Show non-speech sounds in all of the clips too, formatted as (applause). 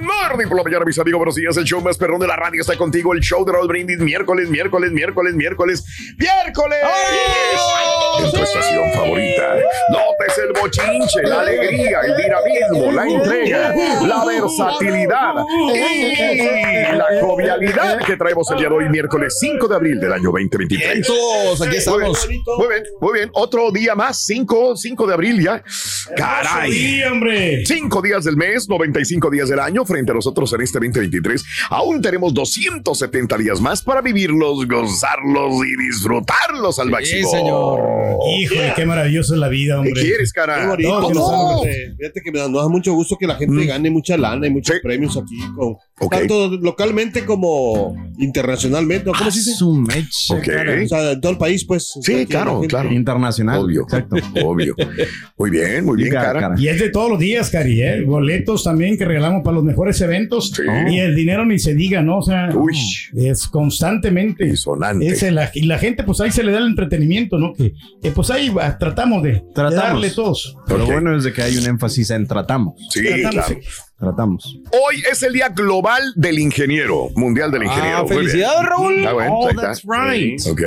Morning por la mañana, mis amigos, buenos días. El show más perrón de la radio está contigo. El show de Raúl Brindis, miércoles, miércoles, miércoles, miércoles, miércoles. En tu estación favorita. Notes el bochinche, la alegría, el dinamismo, la entrega, la versatilidad y la jovialidad que traemos el día de hoy, miércoles 5 de abril del año 2023. Vientos, aquí estamos. Muy bien, muy bien, muy bien. Otro día más, 5, 5 de abril ya. Caray. Sí, hombre. Cinco días del mes, 95 días del año frente a nosotros en este 2023. Aún tenemos 270 días más para vivirlos, gozarlos y disfrutarlos al máximo. señor. Híjole, qué maravilloso es la vida, ¿Qué hombre. quieres, cara? Qué No, que ¿no? Fíjate, Fíjate que me da, nos da mucho gusto que la gente Mm. gane mucha lana y muchos Sí. premios aquí, con, Tanto localmente como internacionalmente. ¿no? ¿Cómo se dice? Su mecha, Ok. cara. O sea, en todo el país, pues. Sí, claro, claro. Internacional. Obvio, Exacto. obvio. Muy bien, muy bien, Cara, cara. cara. Y es de todos los días, Cari, ¿eh? Boletos también que regalamos para los mejores eventos. Sí. Y el dinero ni se diga, ¿no? O sea, Uy. es constantemente. Es el- y la gente, pues ahí se le da el entretenimiento, ¿no? Que, que, pues ahí va, tratamos de, de Tratamos. darle todos. Pero Ok. lo bueno es de que hay un énfasis en tratamos. Sí, Tratamos, claro. sí. Tratamos. Hoy es el Día Global del Ingeniero, Mundial del Ingeniero. Ah, Muy bien. felicidades, Raúl. Ah, bueno, Oh, that's right. Ok.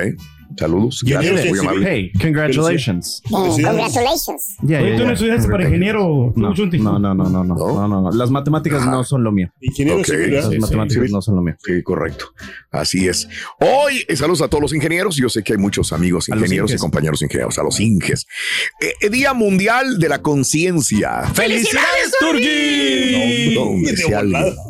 Saludos. Gracias, muy amable. Hey, congratulations. Congratulations. Yeah, ¿tú no estudiaste para ingeniero? No, no, no, no, no, no, ¿No? no, no, no. Las matemáticas no son lo mío. Ingeniero Las matemáticas sí. no son lo mío. Sí, correcto. Así es. Hoy, eh, saludos a todos los ingenieros. Yo sé que hay muchos amigos ingenieros y compañeros ingenieros, a los inges. Eh, eh, Día Mundial de la Conciencia. ¡Felicidades, Turki! No,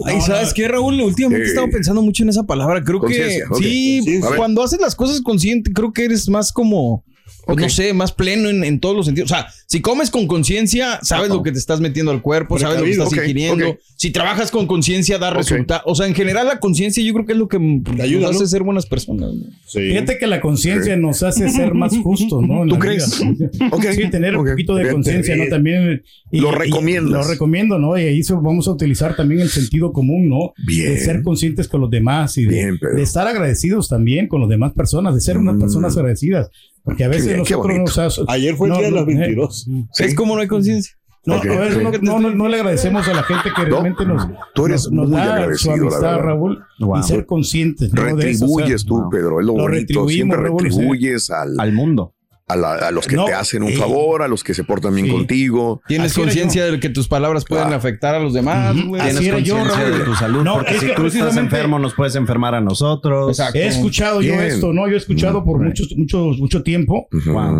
Ay, ¿sabes qué, Raúl? Últimamente Eh. he estado pensando mucho en esa palabra. Creo que sí, cuando haces las cosas consciente, creo que eres más como, pues, Ok. no sé, más pleno en, en todos los sentidos. O sea, si comes con conciencia, sabes Ajá. lo que te estás metiendo al cuerpo, sabes lo que estás Ok, ingiriendo. Si trabajas con conciencia, da resultado. O sea, en general, la conciencia yo creo que es lo que Te ayuda, nos ¿no? hace ser buenas personas. ¿no? Sí. Fíjate que la conciencia nos hace ser más justos, ¿no? En ¿Tú crees? Sí, tener un poquito de conciencia, ¿no? También. y- Lo recomiendas. Lo recomiendo, ¿no? Y ahí eso vamos a utilizar también el sentido común, ¿no? Bien. De ser conscientes con los demás y de, Bien, Pedro. de estar agradecidos también con las demás personas, de ser unas Mm. personas agradecidas. Porque a veces bien, qué nosotros nos has- Ayer fue el no, día de los eh, 22. Sí. Es como no hay conciencia. No, Ok, a veces sí. no, no, no- no le agradecemos a la gente que realmente nos, tú eres nos, nos muy da agradecido, su la amistad, verdad. Raúl, Wow. y ser conscientes. ¿no? de eso, o sea, Retribuyes tú. Pedro, es lo, Lo bonito. Siempre Raúl, retribuyes al, Al mundo. A, la- a los que No, te hacen un eh, favor, a los que se portan bien sí. contigo. Tienes conciencia de que tus palabras pueden afectar a los demás. Güey. Así Tienes conciencia de tu salud. No, porque es si tú estás enfermo, nos puedes enfermar a nosotros. Exacto. He escuchado yo esto, ¿no? Yo he escuchado por Right. muchos, muchos, mucho tiempo,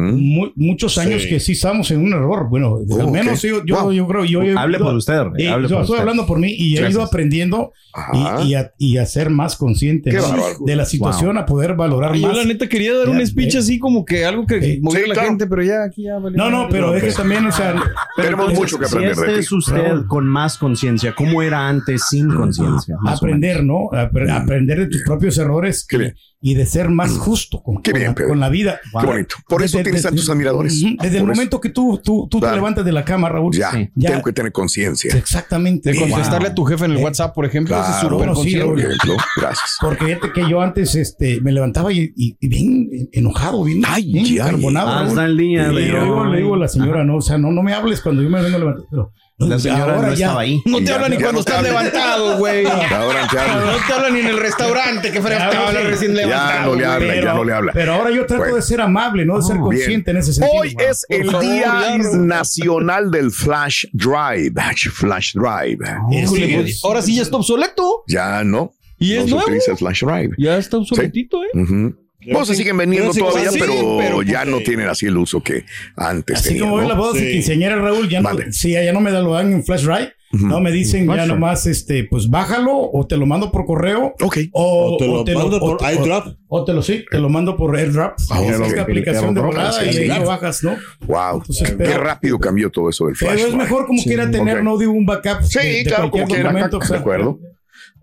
mu- muchos años Sí. que sí estamos en un error. Bueno, Oh, al menos yo, yo, Wow. yo creo, yo he Hable ido- por usted. eh, hable yo por estoy usted. hablando por mí y he ido aprendiendo Ajá. y, y a, y a ser más consciente de la situación, a poder valorar Ay, yo más. la neta quería dar un speech eh. así como que algo que Sí. moviera Sí, la claro. gente, pero ya aquí ya valió No, no, pero es que también, o sea, Tenemos mucho que si aprender de este ti. es usted con más conciencia. ¿Cómo era antes sin conciencia? Aprender, ¿no? Apre- aprender de tus propios errores Qué. Y de ser más justo con, Qué con bien, la, con la vida. Qué bonito. Por eso Desde- tienes desde- tantos admiradores. Desde el eso. momento que tú, tú, tú Claro. te levantas de la cama, Raúl. Ya, Sí. Ya. tengo que tener conciencia. Exactamente. De contestarle a tu jefe en el Eh, WhatsApp, por ejemplo, eso es Claro, súper sí, gracias. Porque fíjate que yo antes este, me levantaba y, y- y bien enojado, bien, Ay, bien ay, carbonado. Hasta el día Y le digo, le digo a la señora, no, o sea, no, no me hables cuando yo me vengo a levantar. Pero, La señora ahora no ya- estaba ahí. No te Ya, habla ni ya cuando estás levantado, güey. (laughs) Ahora. No te habla ni en el restaurante, que fuera Ya, te habla sí. recién Ya levantado. no le habla, ya no le habla. Pero ahora yo trato de ser amable, no de ser Bien. consciente en ese sentido. Hoy es el Día ya. Nacional del Flash Drive. Flash Drive. Sí, pues, ahora sí ya está obsoleto. Ya no. Y no es nuevo. Flash Drive. Ya está obsoletito, ¿eh? Se siguen vendiendo pero sí, todavía, sí, pero, pero ya no tienen así el uso que antes Así tenían, como ven ¿no? las bodas de Sí. quinceañera, Raúl, ya no, Mande. sí, ya no me da- lo dan en flash drive. No me dicen ya nomás, este, pues bájalo o te lo mando por correo. Ok. O, O te lo mando por te- iDrop. O, te lo sí, te lo mando por AirDrop. Ah, Es ok. esta aplicación de volada y ahí lo bajas, ¿no? Wow. Entonces, Qué pero- rápido cambió todo eso del Flash Pero es mejor como quiera tener, no de un backup. Sí, de, de claro, cualquier como quiera. o De sea, acuerdo.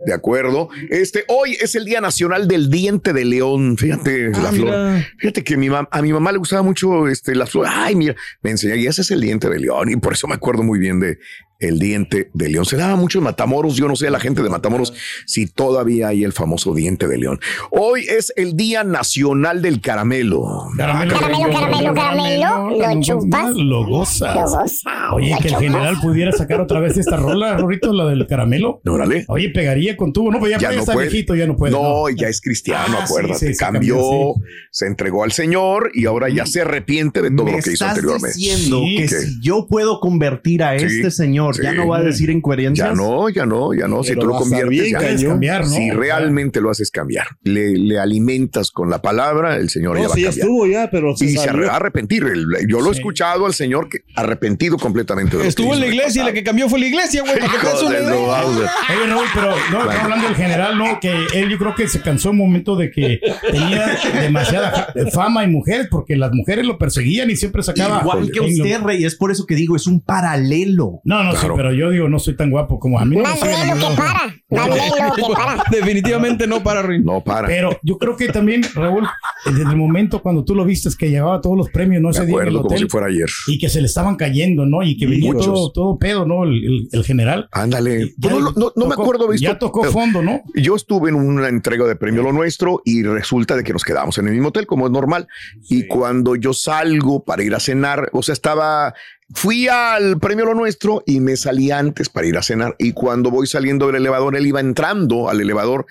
De acuerdo. Este, hoy es el Día Nacional del Diente de León. Fíjate, Ah, la flor. mira. Fíjate que mi a mi mamá le gustaba mucho este, la flor. Ay, mira, me enseñó, y ese es el diente de león. Y por eso me acuerdo muy bien de el diente de león. Se daba mucho en Matamoros. Yo no sé, la gente de Matamoros, si todavía hay el famoso diente de león. Hoy es el Día Nacional del Caramelo. Caramelo, Caramelo, caramelo, caramelo, lo chupas. Lo gozas. Lo Oye, que el general pudiera sacar otra vez esta rola, Rorito, la del caramelo. Órale. Oye, pegaría con tubo. No, pues ya, Ya no está puede. viejito, ya no puede. no, ya es cristiano, Ah, acuérdate. sí, sí, cambió, cambió, sí. se entregó al Señor y ahora ya se arrepiente de todo Me lo que hizo estás anteriormente. diciendo Sí, que que- si yo puedo convertir a Sí, este señor, ya sí. no va a decir incoherencias. Ya no, ya no, ya no. Si tú lo conviertes, bien, ya cambiar, ¿no? Si realmente lo haces cambiar, le, le alimentas con la palabra, el Señor ya No, va sí, a ya cambiar. estuvo ya, pero se y se va a arrepentir. Yo lo he Sí. escuchado al Señor que arrepentido completamente. De Estuvo en la iglesia y la que cambió fue la iglesia, güey. Oye, Raúl, pero no, Claro. hablando del general, no, que él yo creo que se cansó un momento de que tenía demasiada fa- fama y mujeres, porque las mujeres lo perseguían y siempre sacaba. Igual que usted, Rey, es por eso que digo, es un paralelo. No, no. Sí, pero yo digo, no soy tan guapo como a mí. No que para. Más lelo que (laughs) para. Definitivamente no para Rin. No para. Pero yo creo que también, Raúl, desde el momento cuando tú lo vistes que llevaba todos los premios, no Me ese día en el acuerdo como hotel, si fuera ayer. y que se le estaban cayendo, ¿no? Y que venía Muchos. todo, todo pedo, ¿no? El, el- el general. Ándale. No, no- no me acuerdo, visto. Ya tocó fondo, ¿no? Yo estuve en una entrega de premio Lo Nuestro y resulta de que nos quedamos en el mismo hotel, como es normal. Y cuando yo salgo para ir a cenar, o sea, estaba, fui al premio Lo Nuestro y me salí antes para ir a cenar. Y cuando voy saliendo del elevador, él iba entrando al elevador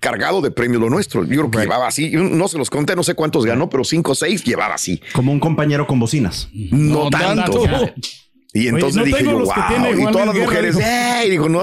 cargado de premio Lo Nuestro. Yo creo que llevaba así, no se los conté, no sé cuántos ganó, pero cinco o seis llevaba así. Como un compañero con bocinas. No, No tanto. tanto. (laughs) Y entonces no dije yo, wow. tiene Y todas las Guerra, mujeres, dijo. ¡eh! Y dijo, no,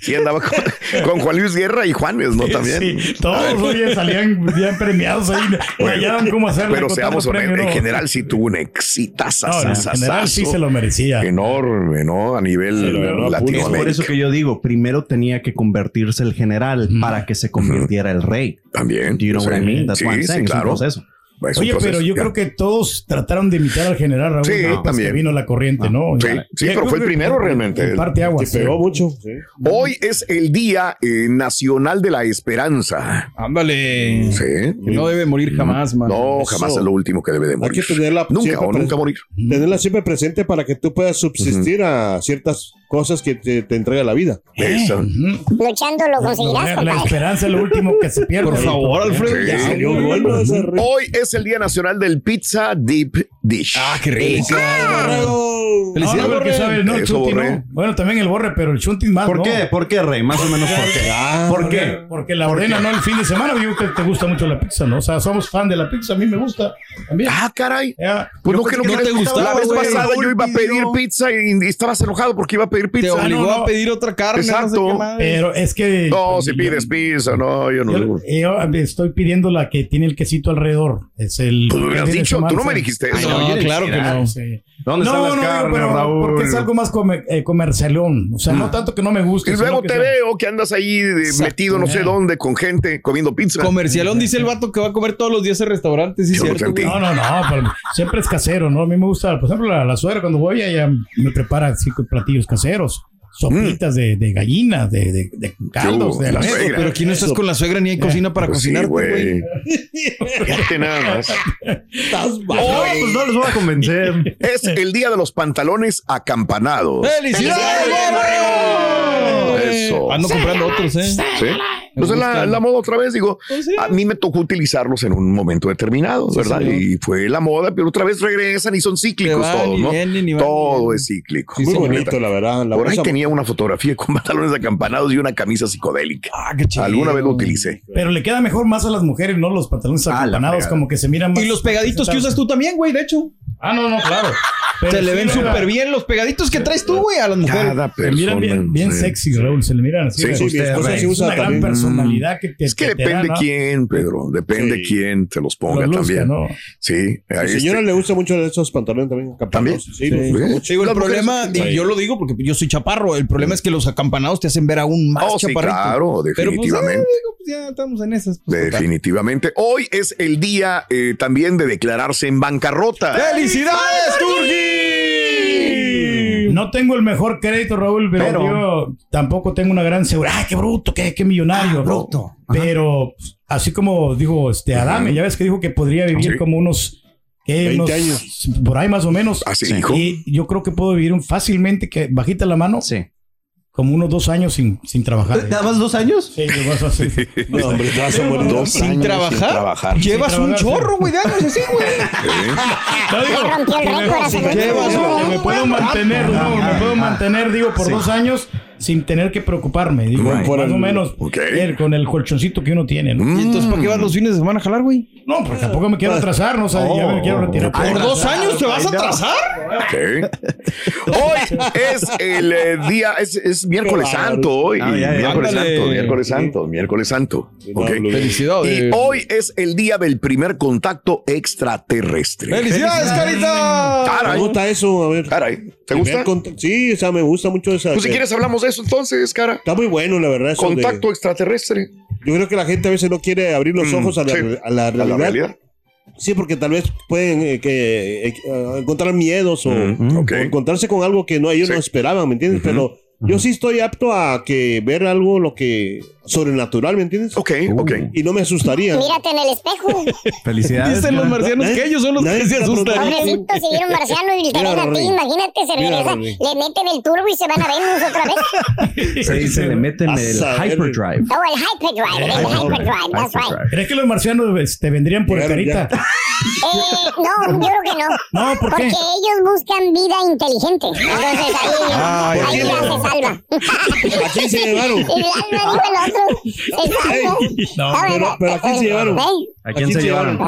sí andaba con, (laughs) con Juan Luis Guerra y Juanes, ¿no? También. Sí, todos oye, salían bien premiados ahí. Hallaban cómo hacerle. Pero seamos honestos, en ¿no? general sí tuvo un exitazo. No, en general sí se lo merecía. Enorme, ¿no? A nivel a Es por eso que yo digo, primero tenía que convertirse el general para que se convirtiera el rey. También. Do you know yo what I mean? That's what I'm Sí, sí, saying, es un claro. proceso. Es Oye, pero yo ya. creo que todos trataron de imitar al general Raúl. Sí, ¿no? Pues también. que vino la corriente, ¿no? Sí, Ya- sí, ya pero fue el primero realmente. en Parte agua. Y pegó mucho. sí. Hoy es el Día eh, Nacional de la Esperanza. Ándale. Sí. No debe morir jamás, man. No, Eso. jamás es lo último que debe de Hay morir. que tenerla Nunca o nunca morir. Tenerla siempre presente para que tú puedas subsistir a ciertas cosas que te, te entrega la vida. Eso. Luchando lo conseguirás, La, esperanza es lo último que se pierde. Por favor, Alfredo. Ya. Salió bueno ese. Hoy es el Día Nacional del Pizza Deep Dish. Ah, qué rico. No, Felicidades, no, porque Borre. sabe, no, el Eso, Chunti Borre. no. Bueno, también el borre, pero el Chunti más. ¿Por no. qué? ¿Por qué, Rey? Más o menos por qué. Ah, ¿Por qué? Porque la ordena, ¿no? El fin de semana, digo que te gusta mucho la pizza, ¿no? O sea, somos fan de la pizza, a mí me gusta también. Ah, caray. Ya. Pues Yo no, que no, no te gustaba, La vez pasada yo iba a pedir pizza y, y estabas enojado porque iba a pedir Te pizza. obligó no, no. a pedir otra carne. No sé Exacto. qué más. Pero es que. No, si pides pizza, no, yo no. Yo, yo estoy pidiendo la que tiene el quesito alrededor. Es el. Tú me hubieras dicho, tú no me dijiste eso. no, oye, claro que no. ¿Dónde no, están las no, no, carnes, pero Raúl? porque es algo más come- eh, comercialón. O sea, no tanto que no me guste. Y luego te sea- veo que andas ahí Exacto. metido no sé Eh. dónde con gente comiendo pizza. Comercialón dice el vato que va a comer todos los días en restaurantes. Sí, cierto. No, no, no, pero siempre es casero, ¿no? A mí me gusta, por ejemplo, la, la suegra cuando voy, ella me prepara cinco platillos caseros. Sopitas de, de gallinas, de, de, de caldos, de La suegra. Pero aquí no estás con la suegra ni hay cocina para Pues cocinar, güey. nada más. No, pues no les voy a convencer. Es el día de los pantalones acampanados. ¡Felicidades, Borre! Eso. Ando comprando otros, ¿eh? ¿Sí? Pues es la, la moda otra vez, digo, a mí me tocó utilizarlos en un momento determinado, ¿verdad? señor. y fue la moda, pero otra vez regresan y son cíclicos todos, ¿no? Todo es cíclico. Muy señor. bonito, la verdad. La Por ahí tenía una fotografía con (laughs) pantalones acampanados y una camisa psicodélica. Ah, qué chido. Alguna vez lo utilicé. Pero le queda mejor más a las mujeres, ¿no? Los pantalones Ah, acampanados, como que se miran más. Y los pegaditos que usas tú también, güey, de hecho. Ah, no, no, claro. Pero Se le ven súper bien los pegaditos que traes tú, güey, a las mujeres. Cada Se miran bien, bien sí. sexy, Raúl. Se le miran así. Sí, sí, es una gran personalidad que te. Es que que te depende da, ¿no? quién, Pedro. Depende Sí. quién te los ponga luzca, también. ¿no? Sí. A señora este- le gusta mucho esos pantalones también. ¿También? Sí. Digo, el problema, y yo lo digo porque yo soy chaparro, el problema es que los acampanados te hacen ver aún más Oh, sí, chaparrito. claro, Pero, pues, eh, definitivamente. digo, pues, ya estamos en esas. pues, total. Definitivamente. Hoy es el día eh, también de declararse en bancarrota. ¡Felicidades, Turki! No tengo el mejor crédito, Raúl, pero, Pero- yo tampoco tengo una gran seguridad. ¡Ay, qué bruto, qué, qué millonario! Ah, bruto. Ajá. Pero así como dijo este Adame, ya ves que dijo que podría vivir Sí. como unos, ¿qué? 20 unos- años. Por ahí más o menos. Así dijo. Y yo creo que puedo vivir un- fácilmente, que bajita la mano, Sí. Como unos dos años sin, sin trabajar. ¿Nada más dos años? Sí, yo vas así. No, hombre, te vas a morir. Dos ¿Sin años trabajar? trabajar. Llevas Sin un chorro, güey, de años así, güey. No, digo, Ya rompió el que me- que puedo mantener, no, me puedo mantener, digo, por dos años sin tener que preocuparme. Digo, Right. más o menos el- con el colchoncito que uno tiene, ¿no? ¿Y entonces para qué vas los fines de semana a jalar, güey? No, pues tampoco me quiero atrasar, no o sea, ya me quiero retirar. ¿Por dos años te vas a atrasar? Ok. Hoy es el eh, día, es, es miércoles santo hoy. Ah, ya, ya. miércoles Ándale. santo, miércoles santo, miércoles santo. Ok. Felicidades. Y hoy es el día del primer contacto extraterrestre. ¡Felicidades, Carita! Me gusta eso, a ver. caray. ¿Te gusta? Sí, o sea, me gusta mucho esa. Pues si quieres hablamos de eso entonces, cara. Está muy bueno, la verdad. eso de- Contacto extraterrestre. yo creo que la gente a veces no quiere abrir los Mm, ojos a la, sí. a la A realidad. la realidad. Sí, porque tal vez pueden eh, que, eh, eh, encontrar miedos o, Mm, o encontrarse con algo que no ellos Sí. no esperaban, ¿me entiendes? Pero yo sí estoy apto a que ver algo lo que sobrenatural, ¿me entiendes? Ok, ok. Y no me asustaría. Mírate en el espejo. (laughs) Felicidades. Dicen los marcianos que ellos son los que se asustan. Pobrecito, si viene un marciano y te ven a ti, imagínate, se regresa, le meten el turbo y se van a Venus otra vez. (laughs) Sí, se le meten el hyperdrive. Oh, el hyperdrive, el hyperdrive, that's right. ¿Crees que los marcianos te vendrían por carita? Eh, no, yo creo que no. No, ¿por Porque qué? ellos buscan vida inteligente. Entonces ahí, Ay, ahí ya ay. se salva. ¿A quién se llevaron? Y el alma dijo el otro. Salva. No, pero- pero ¿a quién se eh, ¿A quién se llevaron?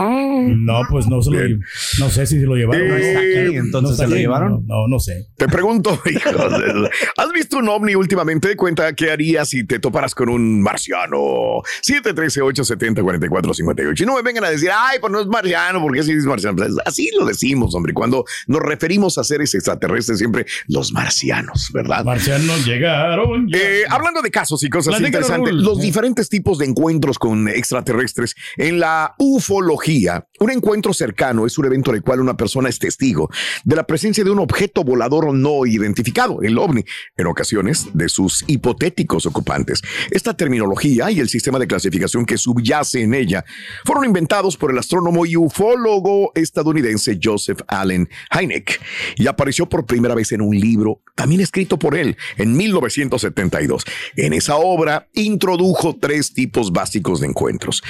No, pues no se lo Bien. No sé si se lo llevaron. Eh, No está aquí, entonces, ¿se lo llevaron? No, no, no sé. Te pregunto, (laughs) hijos de- ¿has visto un ovni últimamente? Cuenta qué harías si te toparas con un marciano. 713-870-4458. Y no me vengan a decir, ay, pues no es marciano, porque sí es marciano. Pues así lo decimos, hombre. Cuando nos referimos a seres extraterrestres, siempre los marcianos, ¿verdad? Marcianos llegaron. ya. Eh, hablando de casos y cosas Platícanos, interesantes, Raúl. los diferentes tipos de encuentros con extraterrestres. En la ufología, un encuentro cercano es un evento en el cual una persona es testigo de la presencia de un objeto volador no identificado, el ovni, en ocasiones de sus hipotéticos ocupantes. Esta terminología y el sistema de clasificación que subyace en ella fueron inventados por el astrónomo y ufólogo estadounidense Joseph Allen Hynek y apareció por primera vez en un libro también escrito por él en 1972. En esa obra introdujo tres tipos básicos de encuentros.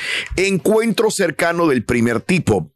Cercano del primer tipo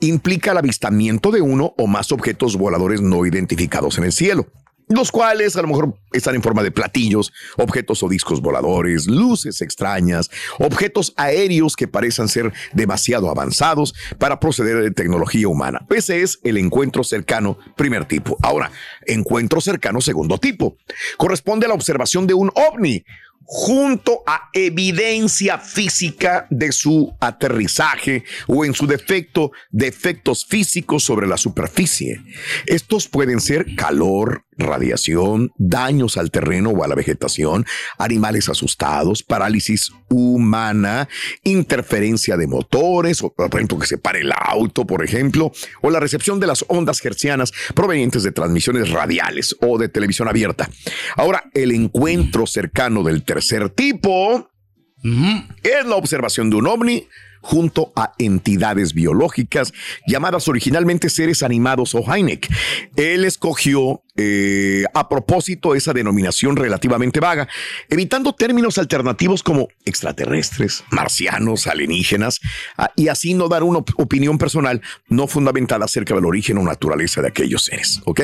implica el avistamiento de uno o más objetos voladores no identificados en el cielo los cuales a lo mejor están en forma de platillos, objetos o discos voladores, luces extrañas, objetos aéreos que parecen ser demasiado avanzados para proceder de tecnología humana. Ese es el encuentro cercano primer tipo. Ahora, encuentro cercano segundo tipo. Corresponde a la observación de un ovni junto a evidencia física de su aterrizaje o en su defecto, defectos físicos sobre la superficie. Estos pueden ser calor, radiación, daños al terreno o a la vegetación, animales asustados, parálisis humana, interferencia de motores, o por ejemplo que se pare el auto, por ejemplo, o la recepción de las ondas hertzianas provenientes de transmisiones radiales o de televisión abierta. Ahora, el encuentro cercano del tercer tipo es la observación de un ovni junto a entidades biológicas llamadas originalmente seres animados o Heineck. Él escogió eh, a propósito esa denominación relativamente vaga, evitando términos alternativos como extraterrestres, marcianos, alienígenas, ah, y así no dar una op- opinión personal no fundamentada acerca del origen o naturaleza de aquellos seres. ¿Ok?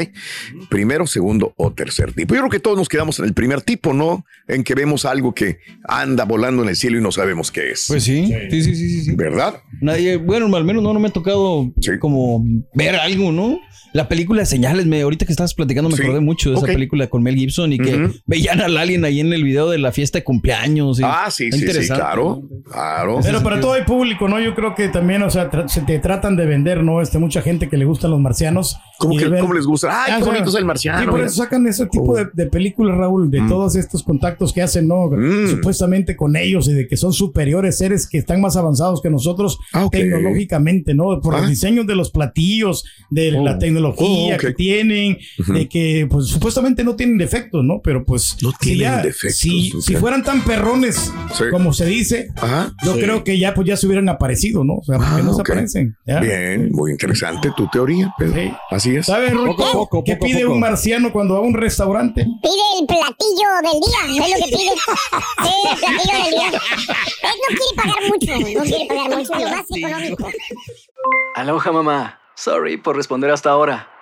Primero, segundo o tercer tipo. Yo creo que todos nos quedamos en el primer tipo, ¿no? En que vemos algo que anda volando en el cielo y no sabemos qué es. Pues sí, sí, sí, sí, sí. sí. ¿Verdad? Nadie, bueno, al menos no, no me ha tocado como ver algo, ¿no? La película de Señales, me, ahorita que estabas platicando me Sí. acordé mucho de esa Ok. película con Mel Gibson y que Ujú. veían al alien ahí en el video de la fiesta de cumpleaños. y- Ah, sí, sí, sí, claro. Claro. Pero para todo hay público, ¿no? Yo creo que también, o sea, se te tratan de vender, ¿no? Este, mucha gente que le gustan los marcianos. ¿Cómo Y que- cómo les gusta? Ay, Ah, qué o sea, bonito es el marciano. Sí, por eso sacan ese tipo de, de películas, Raúl, de todos estos contactos que hacen, ¿no? Mm. Supuestamente con ellos y de que son superiores seres que están más avanzados que nosotros Ah, ok. tecnológicamente, ¿no? Por Ah. los diseños de los platillos, de Oh. la tecnología Oh, ok. que tienen, Ujú. de que, pues, supuestamente no tienen defectos, ¿no? Pero, pues, No si tienen ya- defectos, Si, si fueran tan perrones Sí. como se dice, Ajá. yo Sí. creo que ya, pues, ya se hubieran aparecido, ¿no? O sea, porque Ah, no se ok. aparecen. ¿ya? Bien, muy interesante tu teoría, Pedro. Sí. Así es. ¿Sabes? Poco a poco, ¿Qué poco pide poco. un marciano cuando va a un restaurante? Pide el platillo del día, es lo que pide. Sí, el platillo del día. Él no quiere pagar mucho, no quiere pagar mucho, lo más económico. Aloha mamá. Sorry por responder hasta ahora.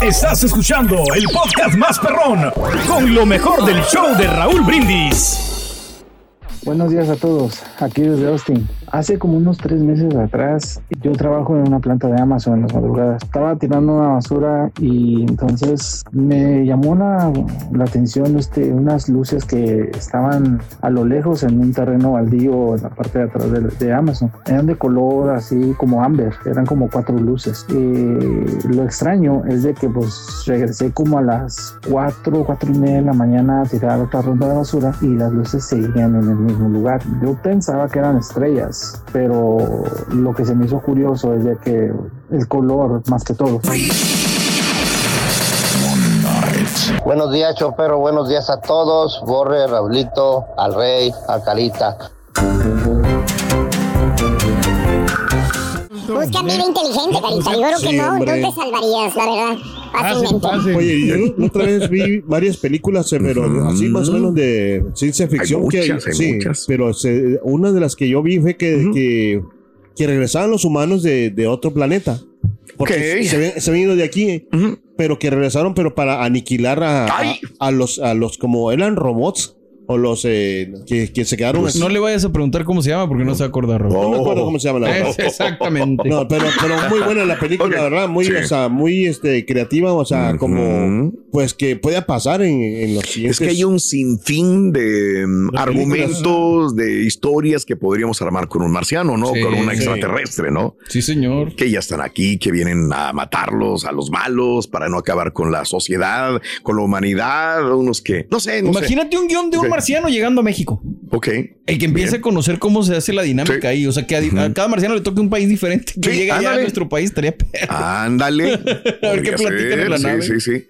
Estás escuchando el podcast más perrón con lo mejor del show de Raúl Brindis. Buenos días a todos, aquí desde Austin. Hace como unos tres meses atrás, yo trabajo en una planta de Amazon en las madrugadas. Estaba tirando una basura y entonces me llamó la, la atención este, unas luces que estaban a lo lejos en un terreno baldío en la parte de atrás de, de Amazon. Eran de color así como amber, eran como cuatro luces. Eh, lo extraño es de que pues regresé como a las cuatro, cuatro y media de la mañana a tirar otra ronda de basura y las luces seguían en el mismo lugar. Yo pensaba que eran estrellas, pero lo que se me hizo curioso es de que el color más que todo. Buenos días, Chopero. Buenos días a todos. Borre, Raulito, al Rey, a Carita. Busca vida inteligente, Carita. Yo creo que Sí, no, no te salvarías, la verdad. Fácilmente. Oye, yo otra vez vi varias películas, eh, pero así más o menos de ciencia ficción. que, muchas, hay sí, muchas. pero se- una de las que yo vi fue que, que, que regresaban los humanos de, de otro planeta. Porque se, habían- se habían ido de aquí, pero que regresaron, pero para aniquilar a, a, a los, a los como eran robots o los eh, que, que se quedaron. Pues no le vayas a preguntar cómo se llama porque no se va a acordar, Raúl. No me acuerdo cómo se llama la. Es exactamente. No, pero, pero muy buena la película, la verdad, muy, Sí. o sea, muy este, creativa, o sea, como pues que pueda pasar en, en los siguientes. Es que hay un sinfín de mm, De argumentos, de historias que podríamos armar con un marciano, ¿no? Sí, con un sí. extraterrestre, ¿no? Sí, señor. Que ya están aquí, que vienen a matarlos, a los malos, para no acabar con la sociedad, con la humanidad, unos que, no sé, no sé. Imagínate un guion de un. Marciano llegando a México. Ok. El que empiece Bien. a conocer cómo se hace la dinámica ahí. O sea, que a, a cada marciano le toque un país diferente. Que Sí, llegue allá a nuestro país estaría (laughs) perro. Ándale. A ver qué platican en la nave. Sí, sí, sí.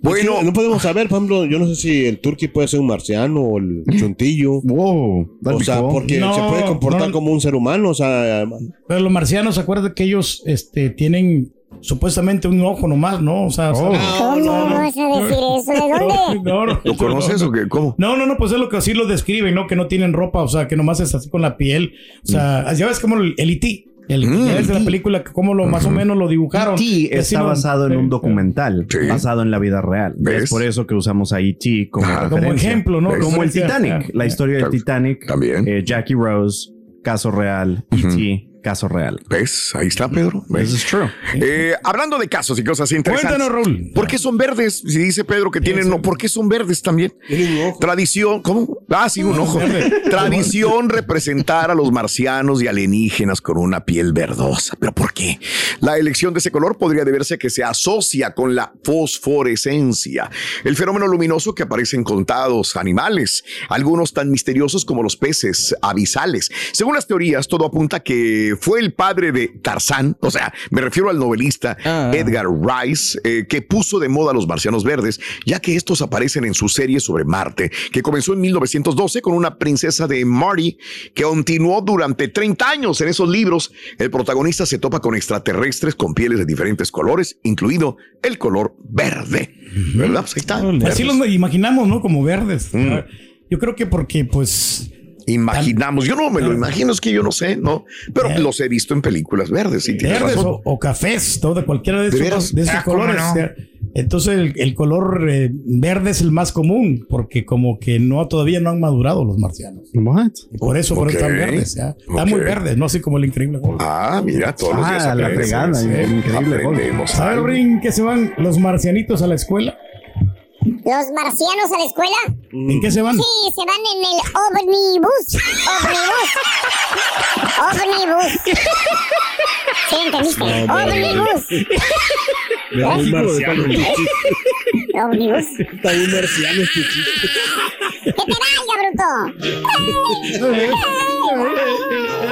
Bueno, Bueno, no podemos saber, por ejemplo, yo no sé si el turqui puede ser un marciano o el (laughs) chuntillo. Wow. O sea, porque No, se puede comportar no. como un ser humano, o sea, Pero los marcianos, acuérdate que ellos este, tienen supuestamente un ojo nomás, ¿no? O sea, ¿Cómo vas a decir eso? ¿De (laughs) dónde? (laughs) No, no, ¿lo conoces o qué? ¿Cómo? No, no, no, pues es lo que así lo describen, ¿no? Que no tienen ropa, o sea, que nomás es así con la piel. O sea, ya ves como el, el E.T., El, Mm. ya ves de la película, que cómo lo más o menos lo dibujaron. E.T. Está no- basado en un documental, Sí. basado en la vida real. ¿Ves? Es por eso que usamos a E.T. como Ah, como ejemplo, ¿no? Como el. Titanic, la historia del. Titanic. También. eh, Jackie Rose, caso real. E.T., caso real. ¿Ves? Ahí está, Pedro. ¿Ves? This is true. Eh, hablando de casos y cosas interesantes. Cuéntanos, Raúl. ¿Por qué son verdes? Si dice Pedro que tienen, no, ¿por qué son verdes también? Tradición, ¿cómo? Ah, sí, un ojo. Tradición representar a los marcianos y alienígenas con una piel verdosa. ¿Pero por qué? La elección de ese color podría deberse a que se asocia con la fosforescencia, el fenómeno luminoso que aparece en contados animales, algunos tan misteriosos como los peces abisales. Según las teorías, todo apunta que fue el padre de Tarzán, o sea, me refiero al novelista Ah. Edgar Rice, eh, que puso de moda a los marcianos verdes, ya que estos aparecen en su serie sobre Marte, que comenzó en 1912 con una princesa de Marty, que continuó durante 30 años en esos libros. El protagonista se topa con extraterrestres con pieles de diferentes colores, incluido el color verde. ¿Verdad? Pues ahí está. Así verdes. los imaginamos, ¿no? Como verdes. Mm. Yo creo que porque, pues. Imaginamos, yo no me lo imagino, es que yo no sé, ¿no? Pero Eh. los he visto en películas verdes, sí, tienes verdes razón. o, o cafés, todo de cualquiera de ¿De esos, veras? de esos Ah, ¿cómo colores. no? Entonces el, el color eh, verde es el más común, porque como que no todavía no han madurado los marcianos. Y por eso, por eso están verdes. ¿ya? Están muy verdes, no así como el increíble Hulk. Ah, mira, todos los Ah, días la fregada, Sí, increíble, aprendemos ¿Sabe, algo. Ring, que se van los marcianitos a la escuela? ¿Los marcianos a la escuela? ¿En qué se van? Sí, se van en el omnibus. Omnibus. Omnibus. ¿Sí entendiste? Omnibus. Omnibus. Está bien marciano este chiste. ¡Que te vaya, bruto! (laughs)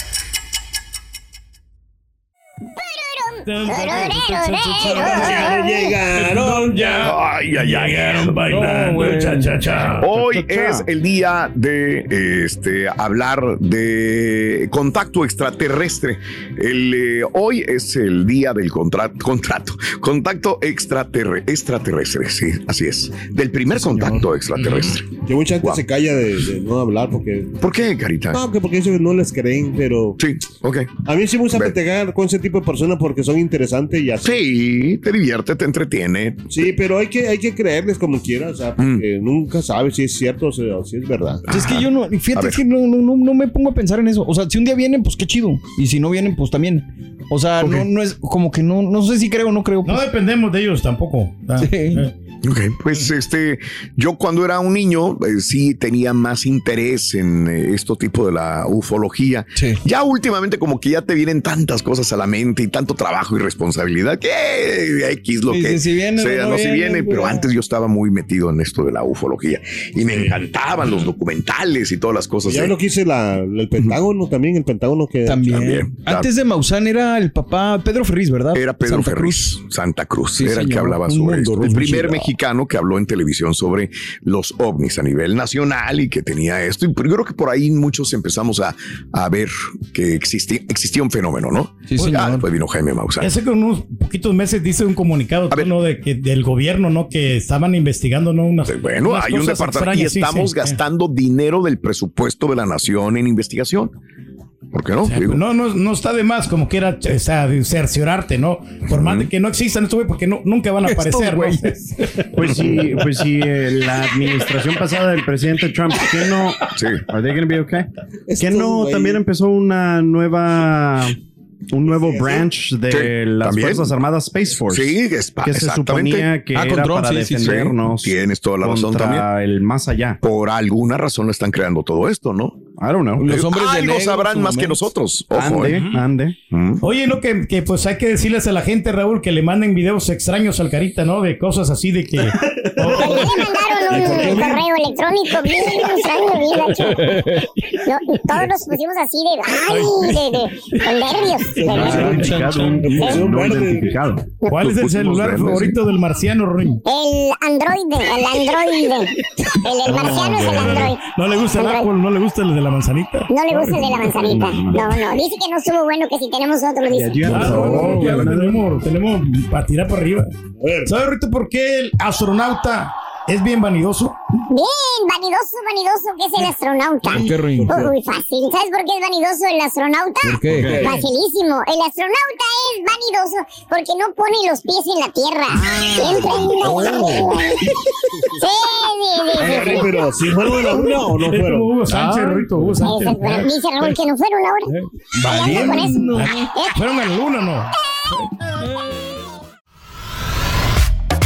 Llegaron ya. Ay, ay, ay. Llegaron bailando, cha, cha, cha. Hoy es el día de este hablar de contacto extraterrestre. El, eh, hoy es el día del contra- contrato, contacto extraterre- extraterrestre, sí, así es, del primer contacto extraterrestre. Que mucha gente se calla de, de no hablar porque. ¿Por qué, Carita? No, que porque eso no les creen, pero. Sí, ok. A mí sí me gusta platicar con ese tipo de personas porque son interesantes y así. Sí, te divierte, te entretiene. Sí, pero hay que, hay que creerles como quieras, o sea, porque nunca sabes si es cierto o sea, o si es verdad. Es que yo no, fíjate que no, no, no, no me pongo a pensar en eso. O sea, si un día vienen, pues qué chido. Y si no vienen, pues también. O sea, no, no es como que no, no sé si creo o no creo. No pues. dependemos de ellos tampoco. Ah, Sí. eh. Ok, pues este, yo cuando era un niño eh, sí tenía más interés en eh, esto tipo de la ufología. Sí. Ya últimamente como que ya te vienen tantas cosas a la mente y tanto trabajo y responsabilidad que eh, X lo que si viene, sea, no no si viene, viene, pero antes yo estaba muy metido en esto de la ufología y me encantaban los documentales y todas las cosas. Ya de- lo que hice la, el Pentágono también, el Pentágono que. También. También, Antes de Maussan era el papá Pedro Ferriz, ¿verdad? Era Pedro Santa Ferriz, Cruz. Santa Cruz, Sí, era el que hablaba Un sobre esto. El primer revolucionario. Mexicano que habló en televisión sobre los ovnis a nivel nacional y que tenía esto. Y yo creo que por ahí muchos empezamos a, a ver que existía, existía un fenómeno, ¿no? Sí, Ah, señor. después vino Jaime Maussan. Hace que unos poquitos meses dice un comunicado A ver. ¿no? de que del gobierno, ¿no? Que estaban investigando, ¿no? Unas, Bueno, unas hay un departamento y extrañas, sí, estamos sí. gastando dinero del presupuesto de la nación en investigación. ¿Por qué no? O sea, Digo, no, no, no está de más como quiera o sea, cerciorarte, ¿no? Por más de que no existan estos güey, porque no, nunca van a aparecer, ¿no? güeyes. (laughs) Pues sí, pues sí, eh, la (laughs) administración pasada del presidente Trump, ¿qué no? Sí. Are they gonna be okay? ¿Qué no también empezó una nueva un nuevo branch de Sí, las también. Fuerzas Armadas Space Force? Sí, es que se exactamente. suponía que Ah, era Trump, para sí, defendernos. Tienes toda la razón también. el más allá. Por alguna razón lo están creando todo esto, ¿no? I don't know. Los hombres de Algo negro, sabrán más que nosotros. Ojo, Ande, ¿eh? ande. Mm. Oye, no, que, que pues hay que decirles a la gente, Raúl, que le manden videos extraños al carita, ¿no? De cosas así de que. (laughs) Mandaron un correo electrónico bien extraño, bien (laughs) gacho. No, todos nos pusimos así de, ay, de, de, nervios. (laughs) de No nervios. no identificado. ¿Cuál es el celular favorito del marciano, Ring? El androide, el androide. El, el marciano es el android. No le gusta el Android. Apple, no le gusta el de la manzanita. No le gusta el de la manzanita. No, no. Dice que no estuvo bueno, que si tenemos otro, dice. Ah, no, ya lo tenemos, tenemos para tirar para arriba. ¿Sabes, Rito, por qué el astronauta es bien vanidoso? Bien, vanidoso, vanidoso, que es el astronauta. ¿Por qué, Ruin? Uy, fácil. ¿Sabes por qué es vanidoso el astronauta? ¿Por qué? Facilísimo. El astronauta es vanidoso porque no pone los pies en la tierra. Siempre anda ahí. (laughs) Sí, sí, sí, sí, sí. Pero si fueron a la luna o no Es fueron. como Hugo Sánchez, Rito, Hugo Sánchez. Ese, pero Dice Raúl que no fueron anda con eso. Valiendo. Fueron a la luna, ¿no?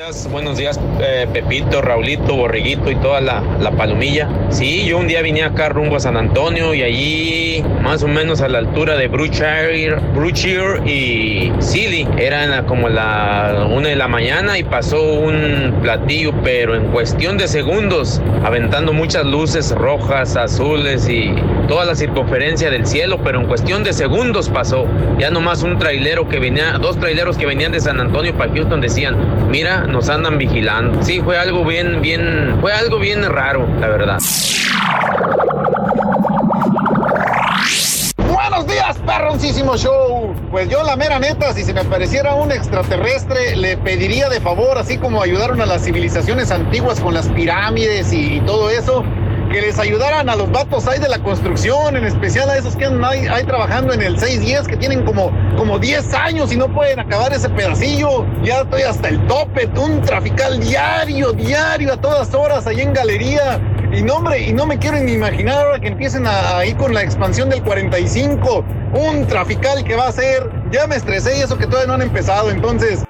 Días, buenos días, eh, Pepito, Raulito, Borreguito y toda la, la palomilla. Sí, yo un día vine acá rumbo a San Antonio y allí, más o menos a la altura de Bruchire, Bruchire y Silly, eran como la una de la mañana y pasó un platillo, pero en cuestión de segundos, aventando muchas luces rojas, azules y toda la circunferencia del cielo, pero en cuestión de segundos pasó. Ya nomás un trailero que venía, dos traileros que venían de San Antonio para Houston decían, mira, nos andan vigilando. Sí, fue algo bien, bien, fue algo bien raro, la verdad. Buenos días, perroncísimo show. Pues yo, la mera neta, si se me apareciera un extraterrestre, le pediría de favor, así como ayudaron a las civilizaciones antiguas con las pirámides y, y todo eso, que les ayudaran a los vatos ahí de la construcción, en especial a esos que andan ahí, trabajando en el 610, que tienen como, como 10 años y no pueden acabar ese pedacillo. Ya estoy hasta el tope, un trafical diario, diario, a todas horas, ahí en galería. Y no, hombre, y no me quiero ni imaginar ahora que empiecen a, ahí con la expansión del 45, un trafical que va a ser. Ya me estresé y eso que todavía no han empezado, entonces.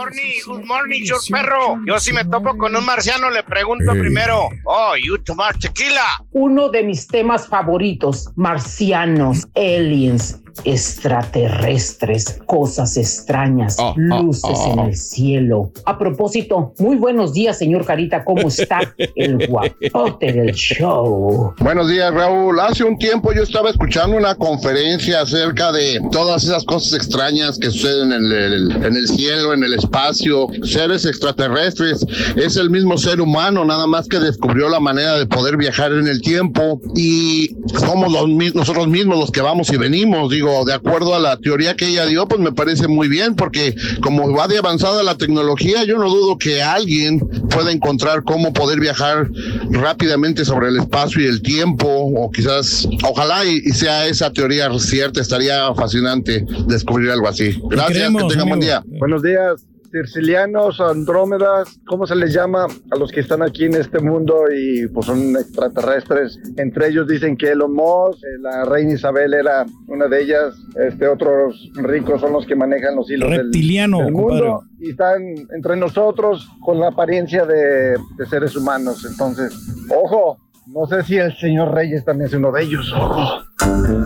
Morning, good morning, short perro. Yo si me topo con un marciano le pregunto primero, oh, you tomar tequila. Uno de mis temas favoritos, marcianos, aliens, extraterrestres, cosas extrañas, Ah, ah, luces ah. en el cielo. A propósito, muy buenos días, señor Carita, ¿cómo está el guapote del show? Buenos días, Raúl. Hace un tiempo yo estaba escuchando una conferencia acerca de todas esas cosas extrañas que suceden en el, en el cielo, en el espacio, seres extraterrestres. Es el mismo ser humano, nada más que descubrió la manera de poder viajar en el tiempo y somos los, nosotros mismos los que vamos y venimos. Digo, de acuerdo a la teoría que ella dio, pues me parece muy bien, porque como va de avanzada la tecnología, yo no dudo que alguien pueda encontrar cómo poder viajar rápidamente sobre el espacio y el tiempo, o quizás, ojalá y, y sea esa teoría cierta, estaría fascinante descubrir algo así. Gracias, que tengan buen día. Buenos días, circilianos, andrómedas, ¿cómo se les llama a los que están aquí en este mundo y pues son extraterrestres? Entre ellos dicen que Elon Musk, eh, la reina Isabel era una de ellas, este otros ricos son los que manejan los hilos del- Reptiliano, del, mundo compadre. y están entre nosotros con la apariencia de, de seres humanos. Entonces, ojo, no sé si el señor Reyes también es uno de ellos. Ojo.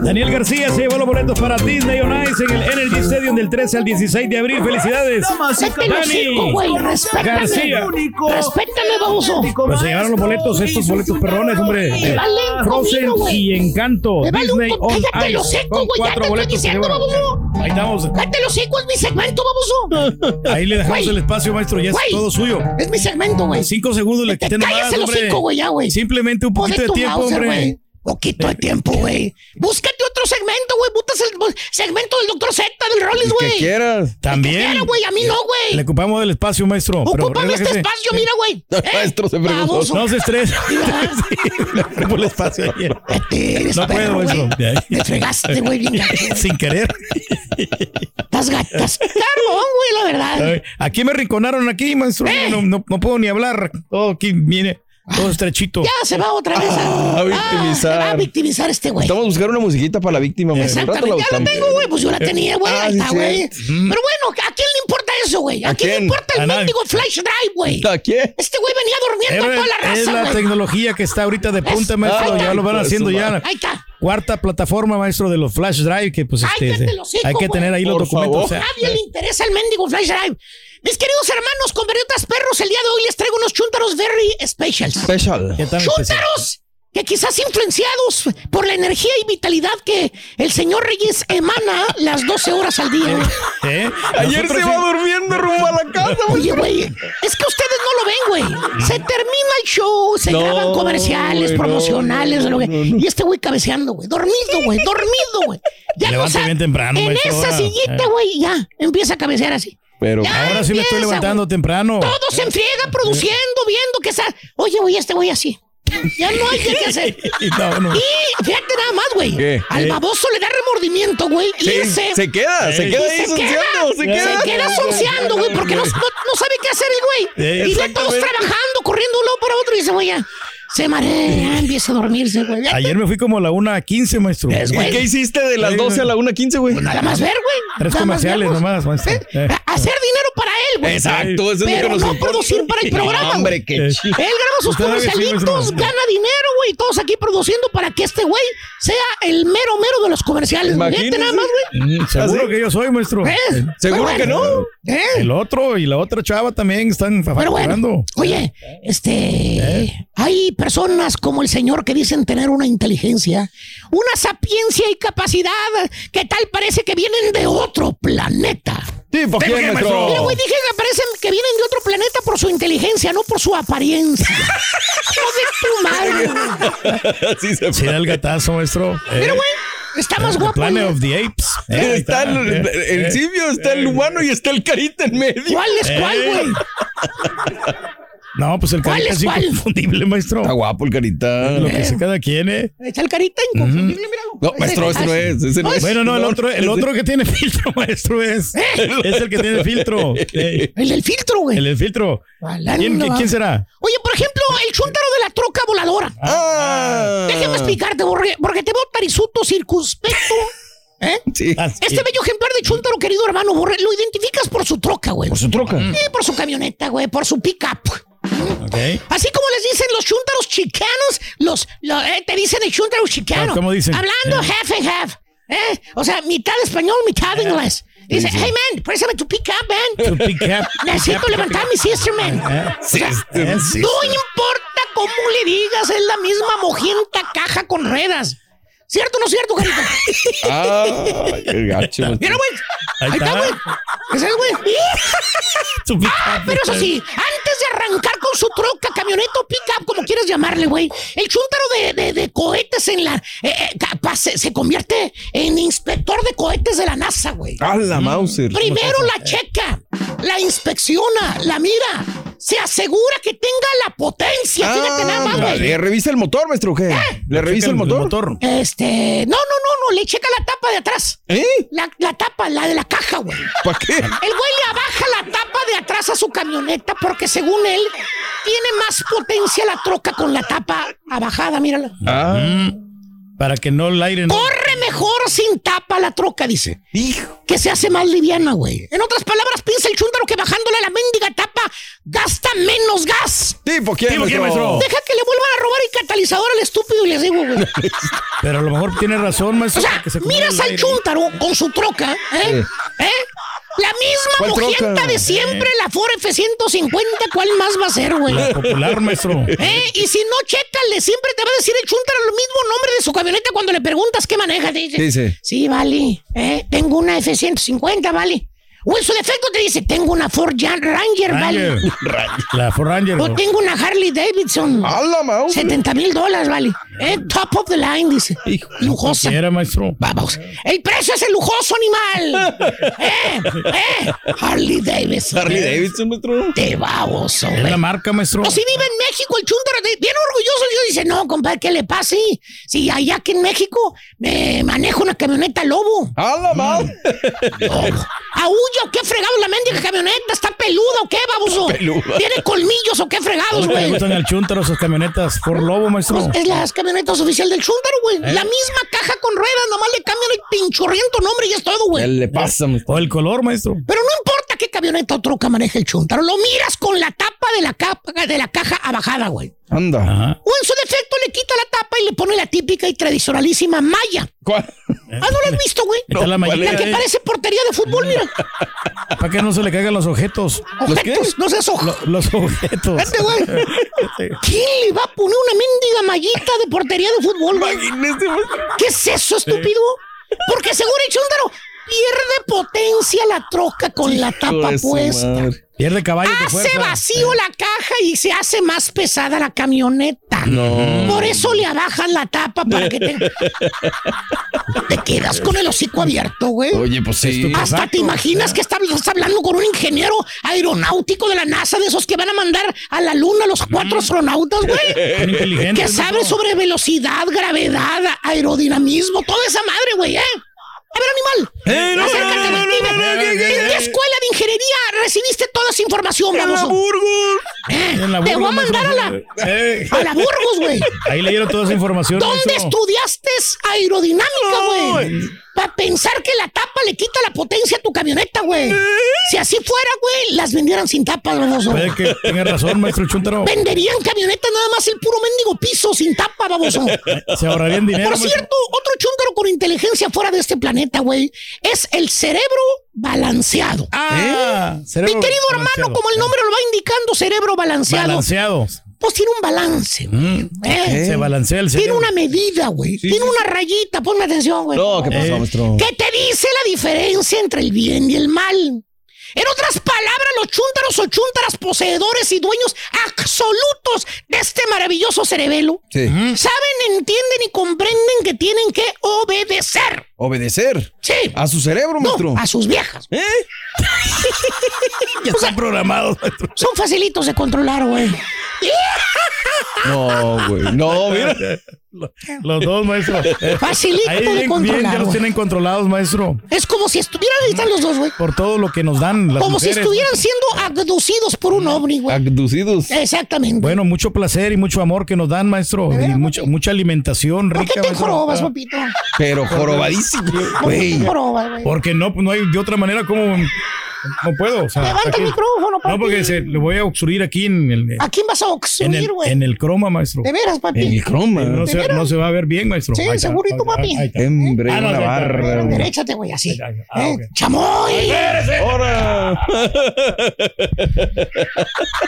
Daniel García se llevó los boletos para Disney on Ice en el Energy Stadium del 13 al 16 de abril. ¡Felicidades! Hocico, güey. Respétame. García. Respétame, baboso. Pues se llevaron los boletos, estos boletos perrones, hombre. Me vale un Frozen y Encanto. Me vale Disney on Ice. hocico, Son güey. Ya te estoy diciendo, baboso. Ahí estamos. Cállate el hocico, es mi segmento, baboso. (laughs) Ahí le dejamos el espacio, maestro. Ya es todo suyo. Es mi segmento, güey. Cinco segundos le quité nomás, hombre. hocico, güey, ya, güey. Simplemente un poquito de tiempo, hombre. Poquito de tiempo, güey. Búscate otro segmento, güey. Buscas el segmento del Doctor Z, del Rollins, güey. que quieras. También. quiera, güey. A mí no, güey. Le ocupamos del espacio, maestro. pero Ocúpame este espacio, mira, güey. (laughs) Eh, Maestro se preguntó. No se estresa. (laughs) (laughs) Le ocupamos el espacio ayer. No puedo, maestro. güey. Te fregaste, güey, bien. Sin querer. Estás gatas. Carón, güey, la verdad. Aquí me rinconaron aquí, maestro. No, no- no puedo ni hablar. Todo aquí viene todo estrechito. Ya se va otra vez a, A victimizar. se va a victimizar este güey. Estamos buscando una musiquita para la víctima, la Exactamente, ya la tengo, güey. Pues yo la tenía, güey. Ah, Ahí sí, está, güey. Pero bueno, ¿a quién le importa eso, güey? ¿A, ¿A quién le importa el mendigo flash drive, güey? ¿A quién? Este güey venía durmiendo a toda la es raza, la güey. tecnología que está ahorita de punta, Es- maestro. Ya lo van haciendo ya. Ahí está. Cuarta plataforma, maestro, de los flash drive, que pues este, hocico, hay que güey. tener ahí los documentos. o sea, Nadie le interesa el mendigo flash drive. Mis queridos hermanos, convertitas perros, el día de hoy les traigo unos chúntaros very specials. Special. ¿Qué tal? ¡Chúntaros que quizás influenciados por la energía y vitalidad que el señor Reyes emana las 12 horas al día. (laughs) ¿Eh? Ayer se sí. va durmiendo rumbo a la casa, güey. Oye, güey, es que ustedes no lo ven, güey. Se termina el show, se No, graban comerciales, no, promocionales, lo que- y este güey cabeceando, güey. Dormido, güey, dormido, güey. Ya no Levante bien temprano, En esa sillita, güey, ya empieza a cabecear así. Pero Ya Ahora sí me estoy levantando temprano. Todo se enfriega produciendo, viendo que está. Oye, güey, este güey así. Ya no hay qué hacer. (laughs) No, no. Y fíjate nada más, güey. ¿Qué? Al baboso le da remordimiento, güey. Sí, irse. se queda, se queda ahí sonceando, se queda. Se queda sonceando, güey, porque no, no, sabe qué hacer el güey. Y ve todos trabajando, corriendo uno por otro y dice, güey, ya. Se marea, (laughs) empieza a dormirse, güey. Ayer me fui como a la 1.15, maestro. Es, ¿Y qué hiciste de las Sí, 12 a la 1.15, güey? Nada más ver, güey. Tres comerciales nomás, maestro. Eh. Hacer dinero para él, güey. Exacto, eso es lo Pero que nos no importa. producir para el (laughs) programa. No, hombre, qué Eh. chido. Él graba sus comercialitos, gana dinero, güey. Todos aquí produciendo para que este güey sea el mero mero de los comerciales. Imagínese. nada más, güey. Mm, Seguro ¿Ah, que yo soy, maestro. ¿Eh? ¿Seguro que no? ¿Eh? El otro y la otra chava también están Pero facturando. bueno, oye, este, hay personas como el señor que dicen tener una inteligencia, una sapiencia y capacidad que tal parece que vienen de otro planeta. Sí, ¿por qué, ¿Por qué, maestro? maestro? Mira, güey, dije que parecen que vienen de otro planeta por su inteligencia, no por su apariencia. (laughs) Joder, tu madre. (laughs) Así se Sí, da el gatazo, maestro. Eh, Mira, güey, está más The guapo. Planet güey. of the Apes. Eh, Está el, eh, el eh. simio, está el humano y está el carita en medio. ¿Cuál es cuál, Eh. güey? (laughs) No, pues el ¿Cuál carita es es inconfundible, maestro. Está guapo el carita. Lo que dice cada quien, ¿eh? Está el carita inconfundible, míralo. No, maestro, ese no es. Ese no es. Bueno, no, el otro, el otro que tiene filtro, (laughs) maestro, es. Es el que tiene filtro. Eh, (laughs) El del filtro, güey. El del filtro. ¿Quién, no será? Oye, por ejemplo, el chúntaro de la troca voladora. Ah. Déjame explicarte, porque, porque te veo tarisuto, circunspecto. (laughs) ¿Eh? Sí. Ah, sí. Este bello ejemplar de chúntaro, querido hermano, Borre, lo identificas por su troca, güey. Por su troca. Sí, por su camioneta, güey, por su pick-up. Así como les dicen los chúntaros chicanos, los, lo- eh, te dicen el chúntaro chicano. ¿cómo dicen? Hablando Eh. half and half. ¿eh? O sea, mitad español, mitad inglés. Dice, hey man, préstame tu pick-up, man. Tu pick-up. (laughs) Necesito levantar mi sister, man. Eh, O sea, eh, no importa cómo le digas, es la misma mojienta caja con ruedas. ¿Cierto o no cierto, carita? (laughs) Ah, qué gacho. Mira, güey. Ahí está, güey. Ese es, güey. (laughs) Ah, pero eso sí, antes de arrancar con su troca, camioneta o pick-up, como quieres llamarle, güey, el chúntaro de, de- de cohetes en la... eh, eh, capaz se, se convierte en inspector de cohetes de la NASA, güey. A la Mauser. Primero la checa, la inspecciona, la mira, se asegura que tenga la potencia. Fíjate nada más, Ah, güey. ¿Le revisa el motor, maestro? ¿Qué? ¿Le revisa el motor? Este, no, no, no, no, le checa la tapa de atrás. ¿Eh? La, la tapa, la de la caja, güey. ¿Para qué? El güey le abaja la tapa de atrás a su camioneta porque según él tiene más potencia la troca con la tapa abajada, mírala. Ah. Mm, Para que no el aire no. Corre mejor sin tapa la troca, dice. Hijo. Que se hace más liviana, güey. En otras palabras, piensa el chúndaro que bajándole la mendiga tapa gasta menos gas. ¿Tipo quién, ¿Tipo quién, maestro? Deja que le vuelvan a robar el catalizador al estúpido y les digo, güey. Pero a lo mejor tiene razón, O maestro. sea, que se miras el al chúntaro con su troca, ¿eh? ¿Eh? La misma ¿Cuál mojienta troca? de siempre, la Ford F-150, ¿cuál más va a ser, güey? La popular, maestro. ¿Eh? Y si no, chécale, siempre te va a decir el chúntaro el mismo nombre de su camioneta cuando le preguntas qué maneja. Te dice, ¿Qué dice? sí, vale, ¿eh? tengo una F-150, vale. O en su defecto te dice, tengo una Ford Jan- Ranger, Ranger. vale. (laughs) La Ford Ranger. O tengo una Harley Davidson. A la Mauser. 70 mil dólares, vale. ¿Eh? Top of the line, dice. (laughs) Lujosa. Era, maestro. Vamos. El precio es el lujoso animal. (laughs) ¿Eh? ¿Eh? Harley Davidson. Harley Davidson, maestro. Te baboso, Es la marca, maestro. O si vive en México, el chúntaro, de- bien orgulloso, yo dice, no, compadre, ¿qué le pasa? Sí, Si allá que en México me manejo una camioneta lobo. A la. Lobo. ¿Aúlla o qué fregado la mendiga camioneta? ¿Está peluda o qué, baboso? (laughs) Peluda. ¿Tiene colmillos o qué fregados, ¿Cómo le güey? gustan al chúntaro esas camionetas por lobo, maestro? Pues es las camionetas oficial del chúntaro, güey. ¿Eh? La misma caja con ruedas, nomás le cambian el pinchurriento nombre y es todo, ¿Qué güey. le pasa, maestro? O el color, maestro. Pero no importa qué camioneta o troca maneja el chúntaro, lo miras con la tapa de la, capa, de la caja abajada, güey. Anda. O en su defecto le quita la tapa y le pone la típica y tradicionalísima malla. ¿Cuál? Ah, ¿no la has visto, güey? La que eh. parece portería de fútbol, mira. Para que no se le caigan los objetos. Objetos, no seas ojo. Lo- los objetos. Vete, güey. ¿Quién le va a poner una mendiga mallita de portería de fútbol, güey? ¿Qué es eso, estúpido? Porque seguro el chúndaro pierde potencia la troca con la tapa puesta. Pierde caballos de Hace vacío la caja y se hace más pesada la camioneta. No. Por eso le abajan la tapa para que te... (laughs) te quedas con el hocico abierto, güey. Oye, pues sí. Hasta te imaginas que estás, estás hablando con un ingeniero aeronáutico de la NASA, de esos que van a mandar a la luna los cuatro astronautas, güey. (laughs) Que sabe sobre velocidad, gravedad, aerodinamismo, toda esa madre, güey, ¿eh? A ver, animal. Eh, no, Acércate, no, no, güey, no, dime, no, no, ¿En qué escuela de ingeniería recibiste toda esa información, En la baboso? Burgos. Eh, En la Te voy a Burgos, mandar a la. Eh. a la Burgos, güey. Ahí leyeron toda esa información. ¿Dónde maestro. estudiaste aerodinámica, güey? Para pensar que la tapa le quita la potencia a tu camioneta, güey. Si así fuera, güey, las vendieran sin tapa, baboso. Puede que tenga razón, maestro Chuntaro. Venderían camionetas nada más el puro mendigo piso sin tapa, baboso. Se ahorrarían dinero. Por maestro. cierto, otro chúntaro con inteligencia fuera de este planeta, güey, es el cerebro balanceado. Ah, Mi cerebro querido hermano, como el nombre lo va indicando, cerebro balanceado. Balanceado. Pues tiene un balance. Mm, Eh, Se balancea el Tiene cerebro. una medida, güey. tiene una rayita, ponme atención, güey. No, ¿qué pasó, Eh. maestro? que te dice la diferencia entre el bien y el mal. En otras palabras, los chúntaros o chúntaras poseedores y dueños absolutos de este maravilloso cerebelo Sí. saben, entienden y comprenden que tienen que obedecer. Obedecer. Sí. A su cerebro, maestro. No, a sus viejas. ¿Eh? (laughs) Ya están programados, maestro. Son facilitos de controlar, güey. No, güey. No, mira. Los dos, maestro. (laughs) Facilito Ahí de bien, bien, ya los güey. tienen controlados, maestro. Es como si estuvieran, ahí están los dos, güey. Por todo lo que nos dan las Como si estuvieran siendo abducidos por un ovni, güey. Abducidos. Exactamente. Bueno, mucho placer y mucho amor que nos dan, maestro. Y mucha, mucha alimentación ¿Por rica, qué te maestro. jorobas, Ah, papito? Pero jorobadísimo. ¿Por qué Güey. te jorobas, güey? Porque no, no hay de otra manera como... No puedo. O sea, Levanta el micrófono, papi. No, porque se, le voy a obstruir aquí en el, ¿A quién vas a obstruir, güey? en el croma, maestro. De veras, papi. En el croma. No ¿De no se va a ver bien, maestro. Sí, Ahí está. segurito, papi. Hombre, Ah, no, una barra. güey. Deréchate, güey, así. Ah, ¿Eh? ok. ¡Chamoy! ¡Ahora! (laughs)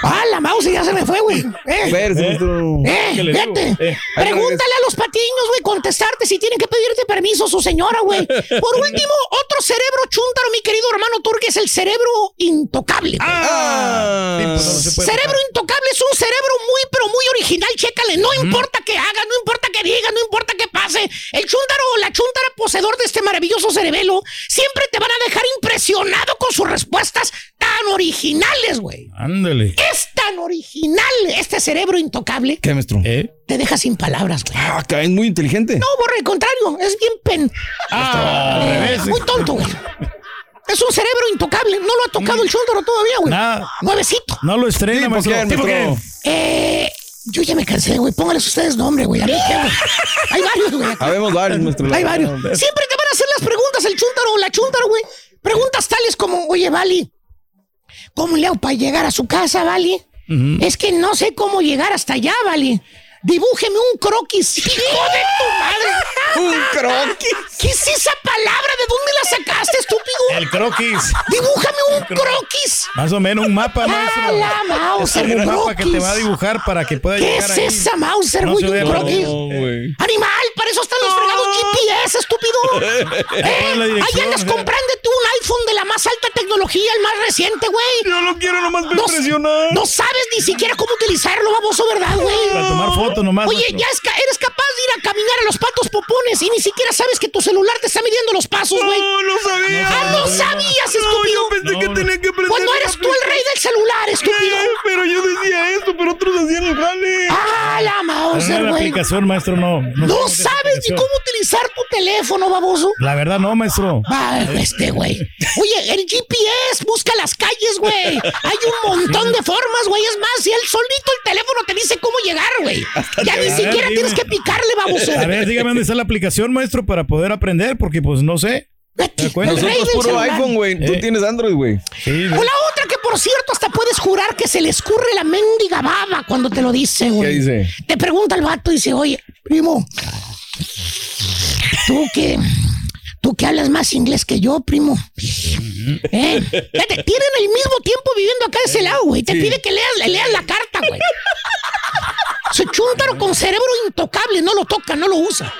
¡Ah, la mouse ya se me fue, güey! ¡Eh! ¡Eh! ¿Qué le digo? Fíjate. Eh, Pregúntale a los patiños, güey, contestarte si tienen que pedirte permiso su señora, güey. Por (laughs) último, otro cerebro chúntaro, mi querido hermano Turque, es el cerebro intocable. Ah. Sí, pues no cerebro tocar. intocable es un cerebro muy, pero muy original. Chécale, no importa que haga, no importa que diga, no importa que pase. El chúntaro o la chúntara poseedor de este maravilloso cerebelo siempre te van a dejar impresionado con sus respuestas tan originales, güey. Ándale. Es tan original este cerebro intocable. ¿Qué, maestro? ¿Eh? Te deja sin palabras, güey. Ah, acá es muy inteligente. No, por el contrario, es bien pen. Ah, al revés. Muy tonto, güey. Es un cerebro intocable. No lo ha tocado el chúntaro todavía, güey. Nada. Nuevecito. No lo estrena, Sí, ¿por maestro. Sí, ¿por maestro? qué? Eh, yo ya me cansé, güey. Póngales ustedes nombre, güey. A mí qué, güey. Hay varios, güey. (laughs) Habemos varios, maestro. Hay varios. Siempre te van a hacer las preguntas el chúntaro o la chúntaro, güey. Preguntas tales como, oye, Vali, ¿cómo le hago para llegar a su casa, Vali? Es que no sé cómo llegar hasta allá, Vali. Dibújeme un croquis. ¡Hijo de tu madre! (laughs) Un croquis. ¿Qué es esa palabra? ¿De dónde la sacaste, estúpido? El croquis. Dibújame un croquis. Más o menos un mapa, maestro. ¡Ah, la Mauser, Es un un mapa que te va a dibujar para que pueda ¿Qué llegar es ahí. esa Mauser, No güey? un croquis. No. Animal, para eso están los fregados GPS, estúpido. (laughs) ¿Eh? Ahí andas o sea. comprándote un iPhone de la más alta tecnología, el más reciente, güey. Yo no quiero nomás No, impresionar. no sabes ni siquiera cómo utilizarlo, baboso, ¿verdad, güey? Para tomar fotos nomás. Oye, ya es ca- eres capaz de ir a caminar a los patos popones y ni siquiera sabes que tu celular te está midiendo los pasos, güey. No, no sabía. Ah, no sabías, No, estúpido. yo pensé No, que no. tenía que aprender. Pues no la eres tú el rey del celular, estúpido. Eh, Pero yo decía esto, pero otros hacían el jale. Ah, la no Mauser, la güey. aplicación, maestro, no. No sabes ni cómo utilizar tu teléfono, baboso. La verdad, no, maestro. Ah, este, güey. Oye, el GPS busca las calles, güey. Hay un montón de formas, güey. Es más, si él solito el teléfono te dice cómo llegar, güey. Ya ni ver, siquiera dime. tienes que picarle, baboso. A ver, dígame dónde está la aplicación, maestro, para poder aprender, porque pues no sé. Puro celular. iPhone, güey. Tú tienes Android, güey. Sí, O la otra que, por cierto, hasta puedes jurar que se le escurre la mendiga baba cuando te lo dice, güey. ¿Qué dice? Te pregunta el vato y dice, oye, primo, tú que. Tú que hablas más inglés que yo, primo. Eh, tienen el mismo tiempo viviendo acá de ese lado, güey. Te Sí. pide que leas, le leas la carta, güey. Ese chúntaro con cerebro intocable, no lo toca, no lo usa.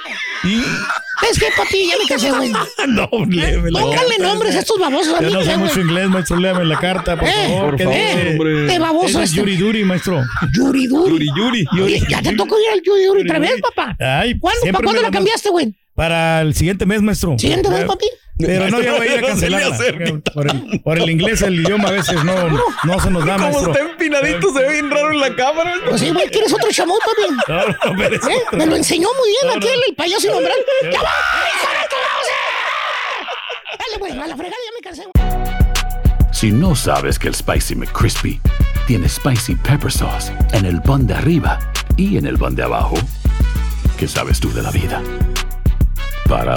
Es que, papi, ya me cansé, güey. (laughs) No, léeme la Pónganle carta. nombres a estos babosos a mí, no sé mucho inglés, maestro. Léame la carta, por Eh, favor. por hombre. Qué baboso es este. Yuri Duri, maestro. Yuri Duri. Yuri Yuri. Oye, ya te tocó ir al Yuri Duri otra vez, papá. Ay, ¿Cuándo, siempre pa' cuándo la- cambiaste, güey? Para el siguiente mes, maestro. ¿Siguiente mes, papi? Pero no, ya voy a ir a cancelarla. Por el, por el inglés, el idioma a veces no, no se nos da, Como maestro. está empinadito, se ve bien raro en la cámara. Pues sí, güey, ¿quieres otro chamoy, papi? No, no, pero es ¿Eh? Me lo enseñó muy bien No, aquí no. el payaso innombrable. (laughs) ¡Ya va! hijo de tu mouse! Dale, güey, a la fregada ya me cansé. Si no sabes que el Spicy McCrispy tiene Spicy Pepper Sauce en el pan de arriba y en el pan de abajo, ¿qué sabes tú de la vida? Para,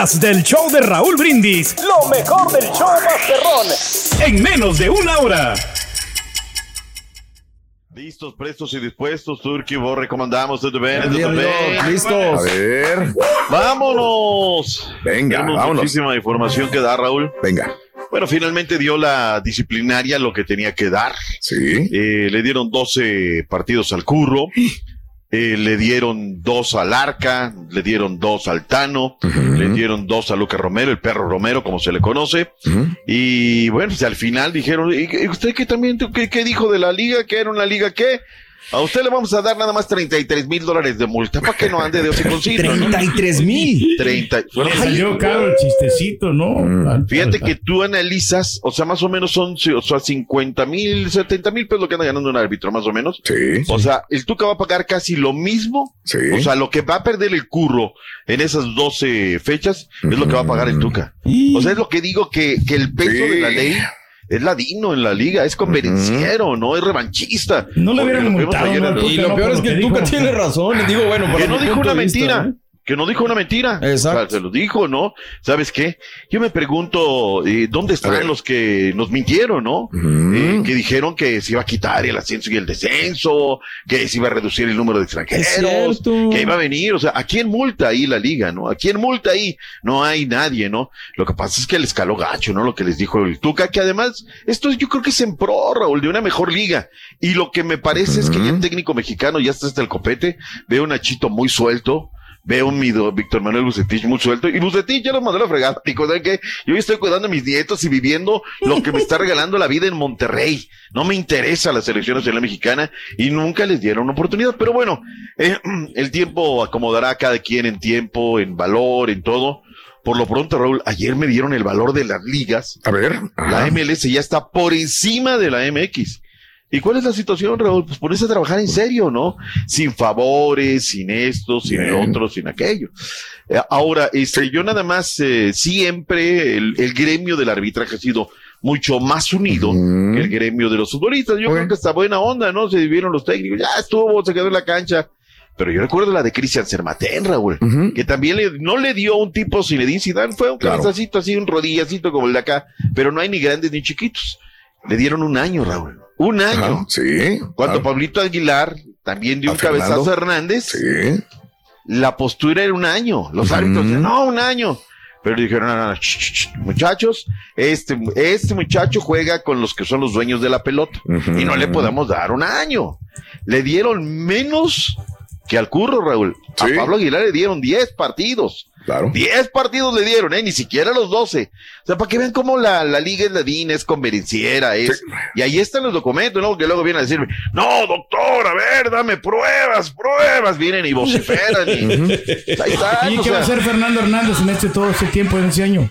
del show de Raúl Brindis. Lo mejor del show Masterrón. En menos de una hora. Listos, prestos y dispuestos, Turki, vos recomendamos, ¿todo bien? Bien, ¿Todo bien? listos. A ver. ¡Vámonos! Venga, Tenemos vámonos. muchísima información que dar, Raúl. Venga. Bueno, finalmente dio la disciplinaria lo que tenía que dar. Sí. Eh, le dieron 12 partidos al curro. Eh, le dieron dos al Arca, le dieron dos al Tano, le dieron dos a Lucas Romero, el perro Romero, como se le conoce. Y bueno, pues al final dijeron, ¿y usted qué también, qué, qué dijo de la liga? ¿Que era una liga qué? A usted le vamos a dar nada más 33 mil dólares de multa para que no ande de hociconcito. ¿no? 33 mil. 30. Le salió caro el chistecito, ¿no? Fíjate que tú analizas, o sea, más o menos son o sea, 50 mil, 70 mil pesos lo que anda ganando un árbitro, más o menos. Sí. O sea, el Tuca va a pagar casi lo mismo. Sí. O sea, lo que va a perder el curro en esas 12 fechas es lo que va a pagar el Tuca. O sea, es lo que digo que, que el peso Sí. de la ley es ladino en la liga, es convenciero, no es revanchista. No le hubieran multado, ¿no? Y lo no, peor es que el Tuca dijo. tiene razón. Digo, bueno, para que no dijo una vista, mentira. ¿eh? Que no dijo una mentira. Exacto. O sea, se lo dijo, ¿no? ¿Sabes qué? Yo me pregunto, eh, ¿dónde están los que nos mintieron, no? Eh, que dijeron que se iba a quitar el ascenso y el descenso, que se iba a reducir el número de extranjeros, que iba a venir, o sea, ¿a quién multa ahí la liga, no? ¿A quién multa ahí? No hay nadie, ¿no? Lo que pasa es que le escaló gacho, ¿no? Lo que les dijo el Tuca, que además, esto yo creo que es en pro, Raúl, de una mejor liga. Y lo que me parece es que ya el técnico mexicano ya está hasta el copete, veo un Nachito muy suelto, veo un mido, Víctor Manuel Bucetich muy suelto, y Bucetich ya lo mandó a la fregada, dijo, ¿saben qué? Yo estoy cuidando a mis nietos y viviendo lo que me está (laughs) regalando la vida en Monterrey. No me interesa la selección nacional mexicana y nunca les dieron una oportunidad. Pero bueno, eh, (clears throat) el tiempo acomodará a cada quien en tiempo, en valor, en todo. Por lo pronto, Raúl, ayer me dieron el valor de las ligas. A ver. La MLS ya está por encima de la MX. ¿Y cuál es la situación, Raúl? Pues ponerse a trabajar en serio, ¿no? Sin favores, sin esto, sin el otro, sin aquello. Eh, ahora, este, yo nada más, eh, siempre el, el gremio del arbitraje ha sido mucho más unido que el gremio de los futbolistas. Yo creo que está buena onda, ¿no? Se dividieron los técnicos, ya estuvo, se quedó en la cancha. Pero yo recuerdo la de Cristian Sermatén, Raúl, que también le- no le dio un tipo Zinedine Zidane, fue un Claro. cabezacito así, un rodillacito como el de acá, pero no hay ni grandes ni chiquitos. Le dieron un año, Raúl. Un año. Ajá, sí. Cuando Ah. Pablito Aguilar también dio un cabezazo a. Hernández, Sí. la postura era un año. Los árbitros no, un año. Pero dijeron, no, no, no, ch, ch, ch, muchachos, este, este muchacho juega con los que son los dueños de la pelota y no le podemos dar un año. Le dieron menos que al curro, Raúl. A. Pablo Aguilar le dieron 10 partidos. Claro. 10 partidos le dieron, ¿eh? Ni siquiera los 12. O sea, para que vean cómo la, la liga es ladina, es convenciera, es. Y ahí están los documentos, ¿no? Que luego vienen a decirme, no, doctor, a ver, dame pruebas, pruebas. Vienen y vociferan. y, (laughs) ahí están, ¿Y qué va a sea, hacer Fernando Hernández en este todo este tiempo, en ese año?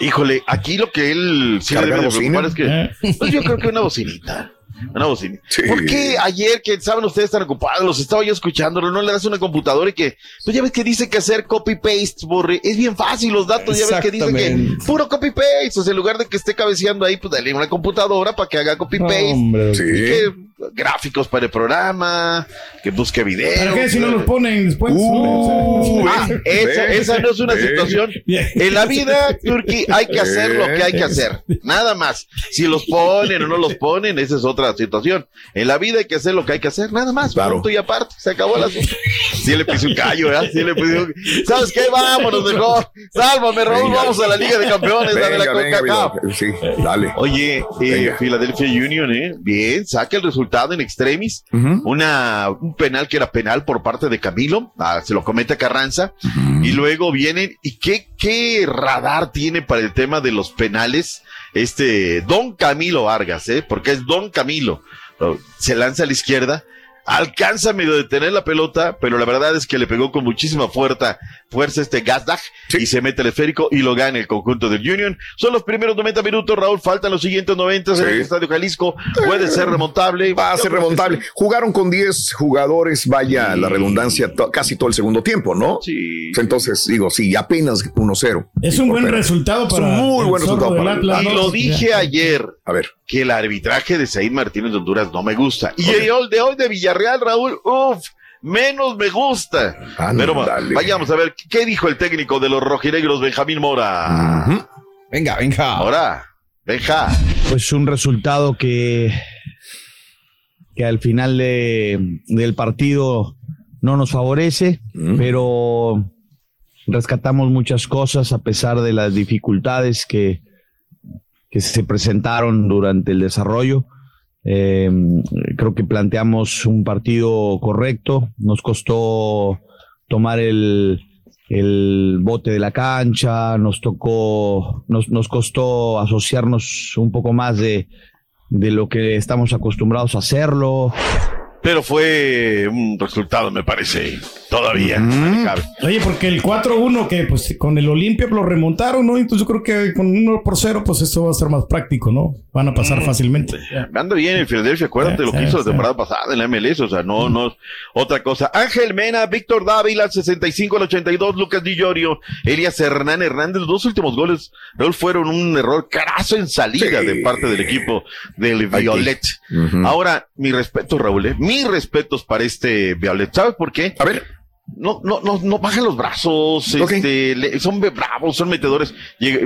Híjole, aquí lo que él sí le ¿Cargar debe de preocupar es que, pues yo creo que una bocinita. Una bocina. ¿Por qué ayer que saben ustedes tan ocupados, los estaba yo escuchando, no le das una computadora y que, pues ya ves que dice que hacer copy-paste, borre, es bien fácil los datos, ya ves que dice que puro copy-paste, o sea, en lugar de que esté cabeceando ahí, pues dale una computadora para que haga copy-paste. Sí. Gráficos para el programa, que busque videos. ¿Para qué si no los ponen después? Uh, Ah, esa, no es una situación. En la vida, Turki, hay que hacer lo que hay que hacer. Nada más. Si los ponen o no los ponen, esa es otra situación. En la vida hay que hacer lo que hay que hacer. Nada más. Punto y aparte. Se acabó el asunto. Sí le puse un callo, ¿verdad? Sí le puse un... (laughs) ¿Sabes qué? Vámonos mejor. Sálvame, Raúl. Venga. Vamos a la Liga de Campeones. la de la Venga, venga. Sí, dale. Oye, eh, Venga. Philadelphia Union, ¿eh? Bien, saca el resultado en extremis. Una, un penal que era penal por parte de Camilo, ah, se lo comete a Carranza. Y luego vienen, ¿y qué, qué radar tiene para el tema de los penales? Este, Don Camilo Vargas, ¿eh? Porque es Don Camilo. Oh, Se lanza a la izquierda. Alcanza a medio detener la pelota, pero la verdad es que le pegó con muchísima fuerza, fuerza este Gazdag y se mete el esférico y lo gana el conjunto del Union. Son los primeros 90 minutos, Raúl. Faltan los siguientes 90 en el Estadio Jalisco. Puede ser remontable. Va a ser remontable. Jugaron con 10 jugadores, vaya la redundancia, to- casi todo el segundo tiempo, ¿no? Sí. Entonces, digo, sí, apenas 1-0. Es un buen resultado Es para un muy buen resultado para Atlas, Y lo dije ayer. A ver. Que el arbitraje de Said Martínez de Honduras no me gusta. Y el de hoy de Villarreal, Raúl, uff, menos me gusta. Pero va- vayamos a ver, ¿qué dijo el técnico de los rojinegros, Benjamín Mora? Venga, venga. Ahora, Benja. Pues un resultado que, que al final de- del partido no nos favorece, pero rescatamos muchas cosas a pesar de las dificultades que, que se presentaron durante el desarrollo. Eh, creo que planteamos un partido correcto, nos costó tomar el, el bote de la cancha, nos tocó, nos, nos costó asociarnos un poco más de, de lo que estamos acostumbrados a hacerlo. Pero fue un resultado, me parece, todavía. Oye, porque el 4-1 que pues con el Olimpia lo remontaron, ¿no? Entonces yo creo que con 1 por 0 pues esto va a ser más práctico, ¿no? Van a pasar fácilmente. Anda bien en Filadelfia, acuérdate lo que hizo la temporada pasada en la MLS, o sea, no, no, otra cosa. Ángel Mena, Víctor Dávila, 65 al 82, Lucas Di Llorio, Elias Hernán Hernández, los dos últimos goles, Raúl, fueron un error carazo en salida Sí. de parte del equipo del. Violet. Ahora, mi respeto, Raúl, ¿eh? Mis respetos para este Violet, ¿sabes por qué? A ver. No, no, no, no bajan los brazos, este, le- son bravos, son metedores.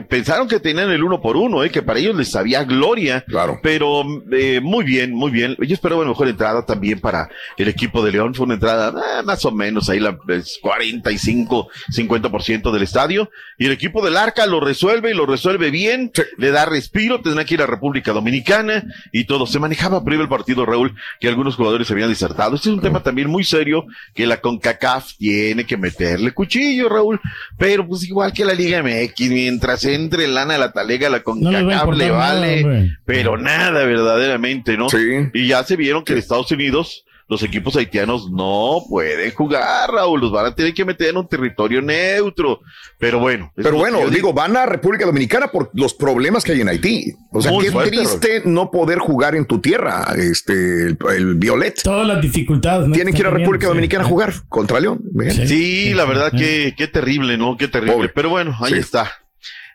Pensaron que tenían el uno por uno, eh, que para ellos les sabía gloria. Claro. Pero eh, muy bien, muy bien. Yo esperaba una mejor entrada también para el equipo de León. Fue una entrada eh, más o menos ahí la es 45, 50% del estadio. Y el equipo del Arca lo resuelve y lo resuelve bien. Le da respiro, tendrá que ir a República Dominicana y todo. Se manejaba previo el partido, Raúl, que algunos jugadores se habían disertado. Este es un tema también muy serio que la CONCACAF tiene que meterle cuchillo, Raúl. Pero pues igual que la Liga MX, mientras entre lana la talega, la No CONCACAF le importar nada, vale pero nada verdaderamente, ¿no? Y ya se vieron que en Estados Unidos los equipos haitianos no pueden jugar, Raúl, los van a tener que meter en un territorio neutro. Pero bueno. es Pero bueno, que digo, van a República Dominicana por los problemas que hay en Haití. O sea, qué fuerte, triste no poder jugar en tu tierra, este, el, el Violet. Todas las dificultades. ¿no? Tienen que ir a República Dominicana a sí. jugar contra León. Vean. Sí, la verdad que qué terrible, ¿no? Qué terrible. Pero bueno, ahí Sí. está.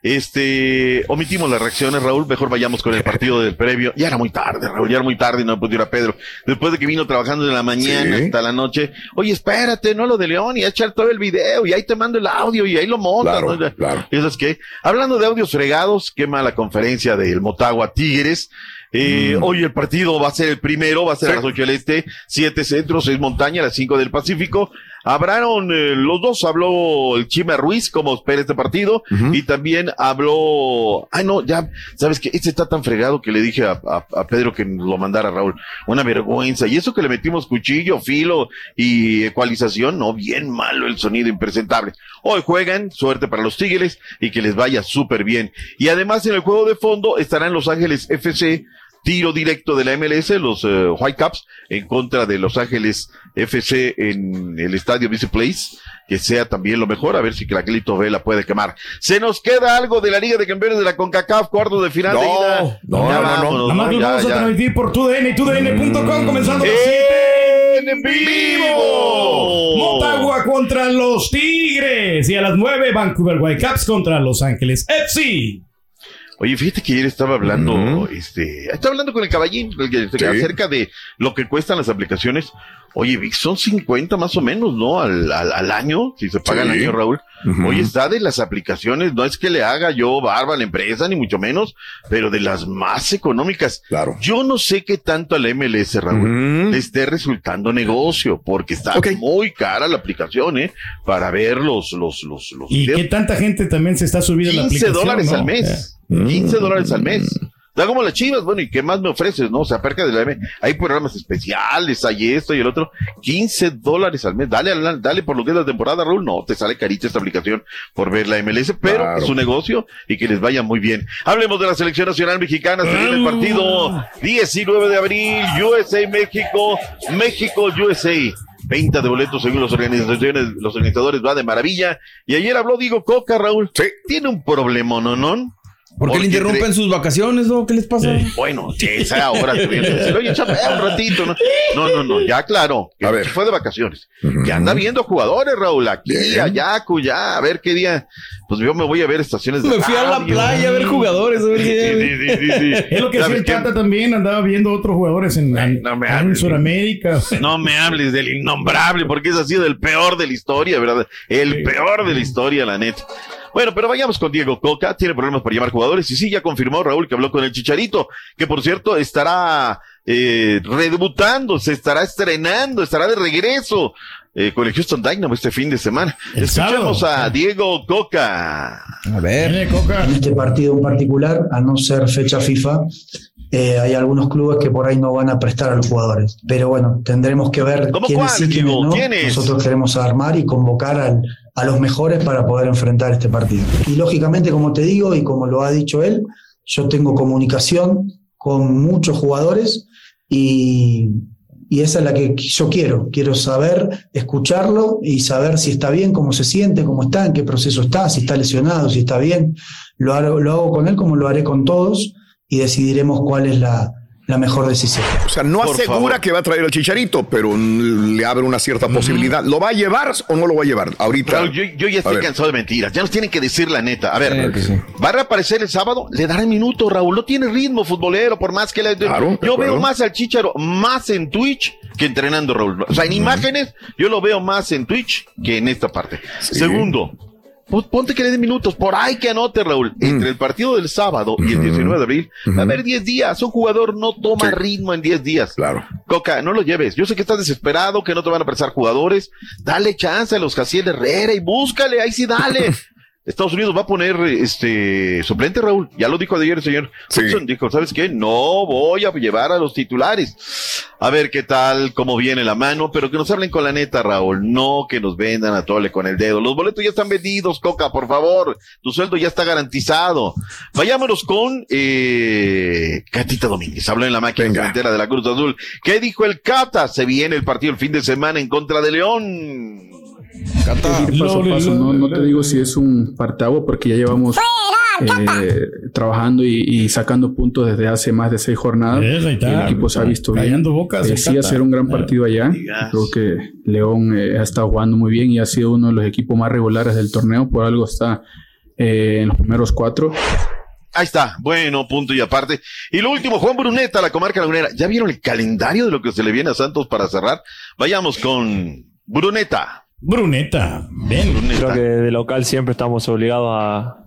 Este, omitimos las reacciones, Raúl. Mejor vayamos con el partido del previo. Ya era muy tarde, Raúl. Ya era muy tarde y no pude ir a Pedro. Después de que vino trabajando de la mañana Sí. hasta la noche. Oye, espérate, no lo de León y a echar todo el video y ahí te mando el audio y ahí lo montas. Claro, ¿no? claro. ¿Y sabes qué? Hablando de audios fregados, qué mala conferencia del Motagua Tigres. Eh, Hoy el partido va a ser el primero, va a ser a las 8 del Este, 7 centros, 6 montaña, a las 5 del Pacífico. Hablaron eh, los dos, habló el Chima Ruiz, como espera este partido, y también habló, ay no, ya, sabes que este está tan fregado que le dije a, a- a Pedro que lo mandara Raúl, una vergüenza, y eso que le metimos cuchillo, filo y ecualización, no, bien malo el sonido impresentable. Hoy juegan, suerte para los Tigres y que les vaya súper bien. Y además en el juego de fondo estarán Los Ángeles FC tiro directo de la MLS, los eh, Whitecaps, en contra de Los Ángeles FC en el estadio Vice Place, que sea también lo mejor, a ver si Claquelito Vela puede quemar. ¿Se nos queda algo de la Liga de Campeones de la CONCACAF, cuarto de final de ida? No, Ya no, no, vámonos, Nada más ¿no? lo Ya, vamos a transmitir por TUDN y TUDN.com comenzando ¡En 7 vivo. Motagua contra los Tigres y a las 9 Vancouver Whitecaps contra Los Ángeles FC. Oye, fíjate que ayer estaba hablando, este, estaba hablando con el caballín el que- Sí. acerca de lo que cuestan las aplicaciones. Oye, Vic, son 50 más o menos, ¿no? Al, al, al año, si se paga Sí. el año, Raúl. Ujú. Oye, está de las aplicaciones, no es que le haga yo barba a la empresa, ni mucho menos, pero de las más económicas. Claro. Yo no sé qué tanto a la MLS, Raúl, le esté resultando negocio, porque está muy cara la aplicación, ¿eh? Para ver los, los, los, los Y videos. que tanta gente también se está subiendo a la 15 aplicación. dólares ¿no? al mes. Eh. 15 dólares al mes. Da como las chivas, bueno, ¿y qué más me ofreces, no? O sea, acerca de la M, hay programas especiales, hay esto y el otro. 15 dólares al mes. Dale, al- dale por lo que es la temporada, Raúl. No, te sale carita esta aplicación por ver la MLS, pero Claro. es un negocio y que les vaya muy bien. Hablemos de la selección nacional mexicana. Se viene el partido 19 de abril, USA, México, México, USA. Venta de boletos según los organizaciones, los organizadores va de maravilla. Y ayer habló Diego Coca, Raúl. Tiene un problema, ¿no, no? ¿Por qué le Porque interrumpen entre- sus vacaciones, no? ¿Qué les pasa? Bueno, esa hora te viene a decir, oye, chapa, un ratito, ¿no? No, no, no, ya claro, que A ver. fue de vacaciones. Que anda viendo jugadores, Raúl, aquí, allá, cuya, a ver qué día. Pues yo me voy a ver estaciones de Me fui a la playa a ver jugadores. A ver qué- Sí, sí, sí, sí. Es lo que hacía ¿Sabes el? Tata también, andaba viendo otros jugadores en, en, no me en hables. Sudamérica. No me hables del innombrable, porque es así del peor de la historia, ¿verdad? El peor de la historia, la neta. Bueno, pero vayamos con Diego Coca. Tiene problemas para llamar jugadores. Y sí, ya confirmó Raúl que habló con el Chicharito, que por cierto estará eh, redebutando, se estará estrenando, estará de regreso eh, con el Houston Dynamo este fin de semana. Escuchamos a Diego Coca. A ver. En este partido en particular, a no ser fecha FIFA, eh, hay algunos clubes que por ahí no van a prestar a los jugadores. Pero bueno, tendremos que ver ¿Cómo quiénes cuál, sí, quiénes Diego? no. ¿Quiénes? Nosotros queremos armar y convocar al- a los mejores para poder enfrentar este partido. Y lógicamente, como te digo y como lo ha dicho él, yo tengo comunicación con muchos jugadores y, y esa es la que yo quiero. Quiero saber, escucharlo y saber si está bien, cómo se siente, cómo está, en qué proceso está, si está lesionado, si está bien. Lo hago, lo hago con él como lo haré con todos y decidiremos cuál es la, la mejor decisión. O sea, no Por asegura favor. que va a traer el chicharito, pero le abre una cierta posibilidad. ¿Lo va a llevar o no lo va a llevar? Ahorita. Raúl, yo, yo ya estoy cansado de mentiras. Ya nos tienen que decir la neta. A ver, sí. ¿va a reaparecer el sábado? Le darán minuto, Raúl. No tiene ritmo futbolero, por más que le. Claro, yo acuerdo. veo más al Chicharo más en Twitch que entrenando, Raúl. O sea, en imágenes, yo lo veo más en Twitch que en esta parte. Segundo. Pon- Ponte que le den minutos, por ahí que anote, Raúl. Mm. Entre el partido del sábado y el 19 de abril, a ver, 10 días. Un jugador no toma ritmo en 10 días. Claro. Coca, no lo lleves. Yo sé que estás desesperado, que no te van a prestar jugadores. Dale chance a los Jaciel Herrera y búscale, ahí sí dale. (laughs) Estados Unidos va a poner este suplente, Raúl. Ya lo dijo ayer el señor. Hudson dijo, ¿sabes qué? No voy a llevar a los titulares. A ver qué tal, cómo viene la mano, pero que nos hablen con la neta, Raúl. No que nos vendan a tole con el dedo. Los boletos ya están vendidos, Coca, por favor. Tu sueldo ya está garantizado. Vayámonos con eh, Catita Domínguez. Habló en la máquina cementera de la Cruz Azul. ¿Qué dijo el Cata? Se viene el partido el fin de semana en contra de León. Ir paso a paso. No, no te digo si es un parteaguas porque ya llevamos eh, trabajando y, y sacando puntos desde hace más de seis jornadas. El equipo se ha visto bien. Bocas, Eh, sí, Cata. hacer un gran partido allá. Creo que León eh, ha estado jugando muy bien y ha sido uno de los equipos más regulares del torneo. Por algo está eh, en los primeros cuatro. Ahí está, bueno, punto y aparte. Y lo último, Juan Bruneta, la comarca lagunera. ¿Ya vieron el calendario de lo que se le viene a Santos para cerrar? Vayamos con Bruneta. Bruneta, ven. Creo que de local siempre estamos obligados a,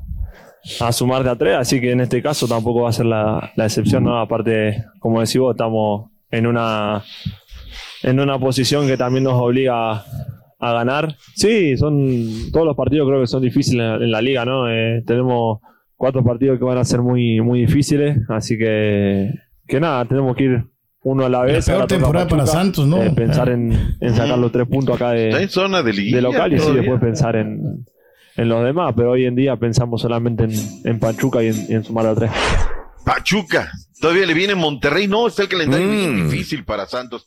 a sumar de a tres, así que en este caso tampoco va a ser la, la excepción, ¿no? Aparte, como decís vos, estamos en una, en una posición que también nos obliga a, a ganar. Sí, son todos los partidos creo que son difíciles en, la- en la liga, ¿no? Eh, tenemos cuatro partidos que van a ser muy, muy difíciles, así que, que nada, tenemos que ir uno a la vez. peor temporada para Pachuca, Santos, ¿no? eh, pensar en, en sacar los tres puntos acá de, en zona de liguilla de local y sí, todavía. después pensar en, en los demás, pero hoy en día pensamos solamente en, en Pachuca y en, y en sumar a tres. Pachuca. Todavía le viene Monterrey. No, está el calendario Mm. difícil para Santos.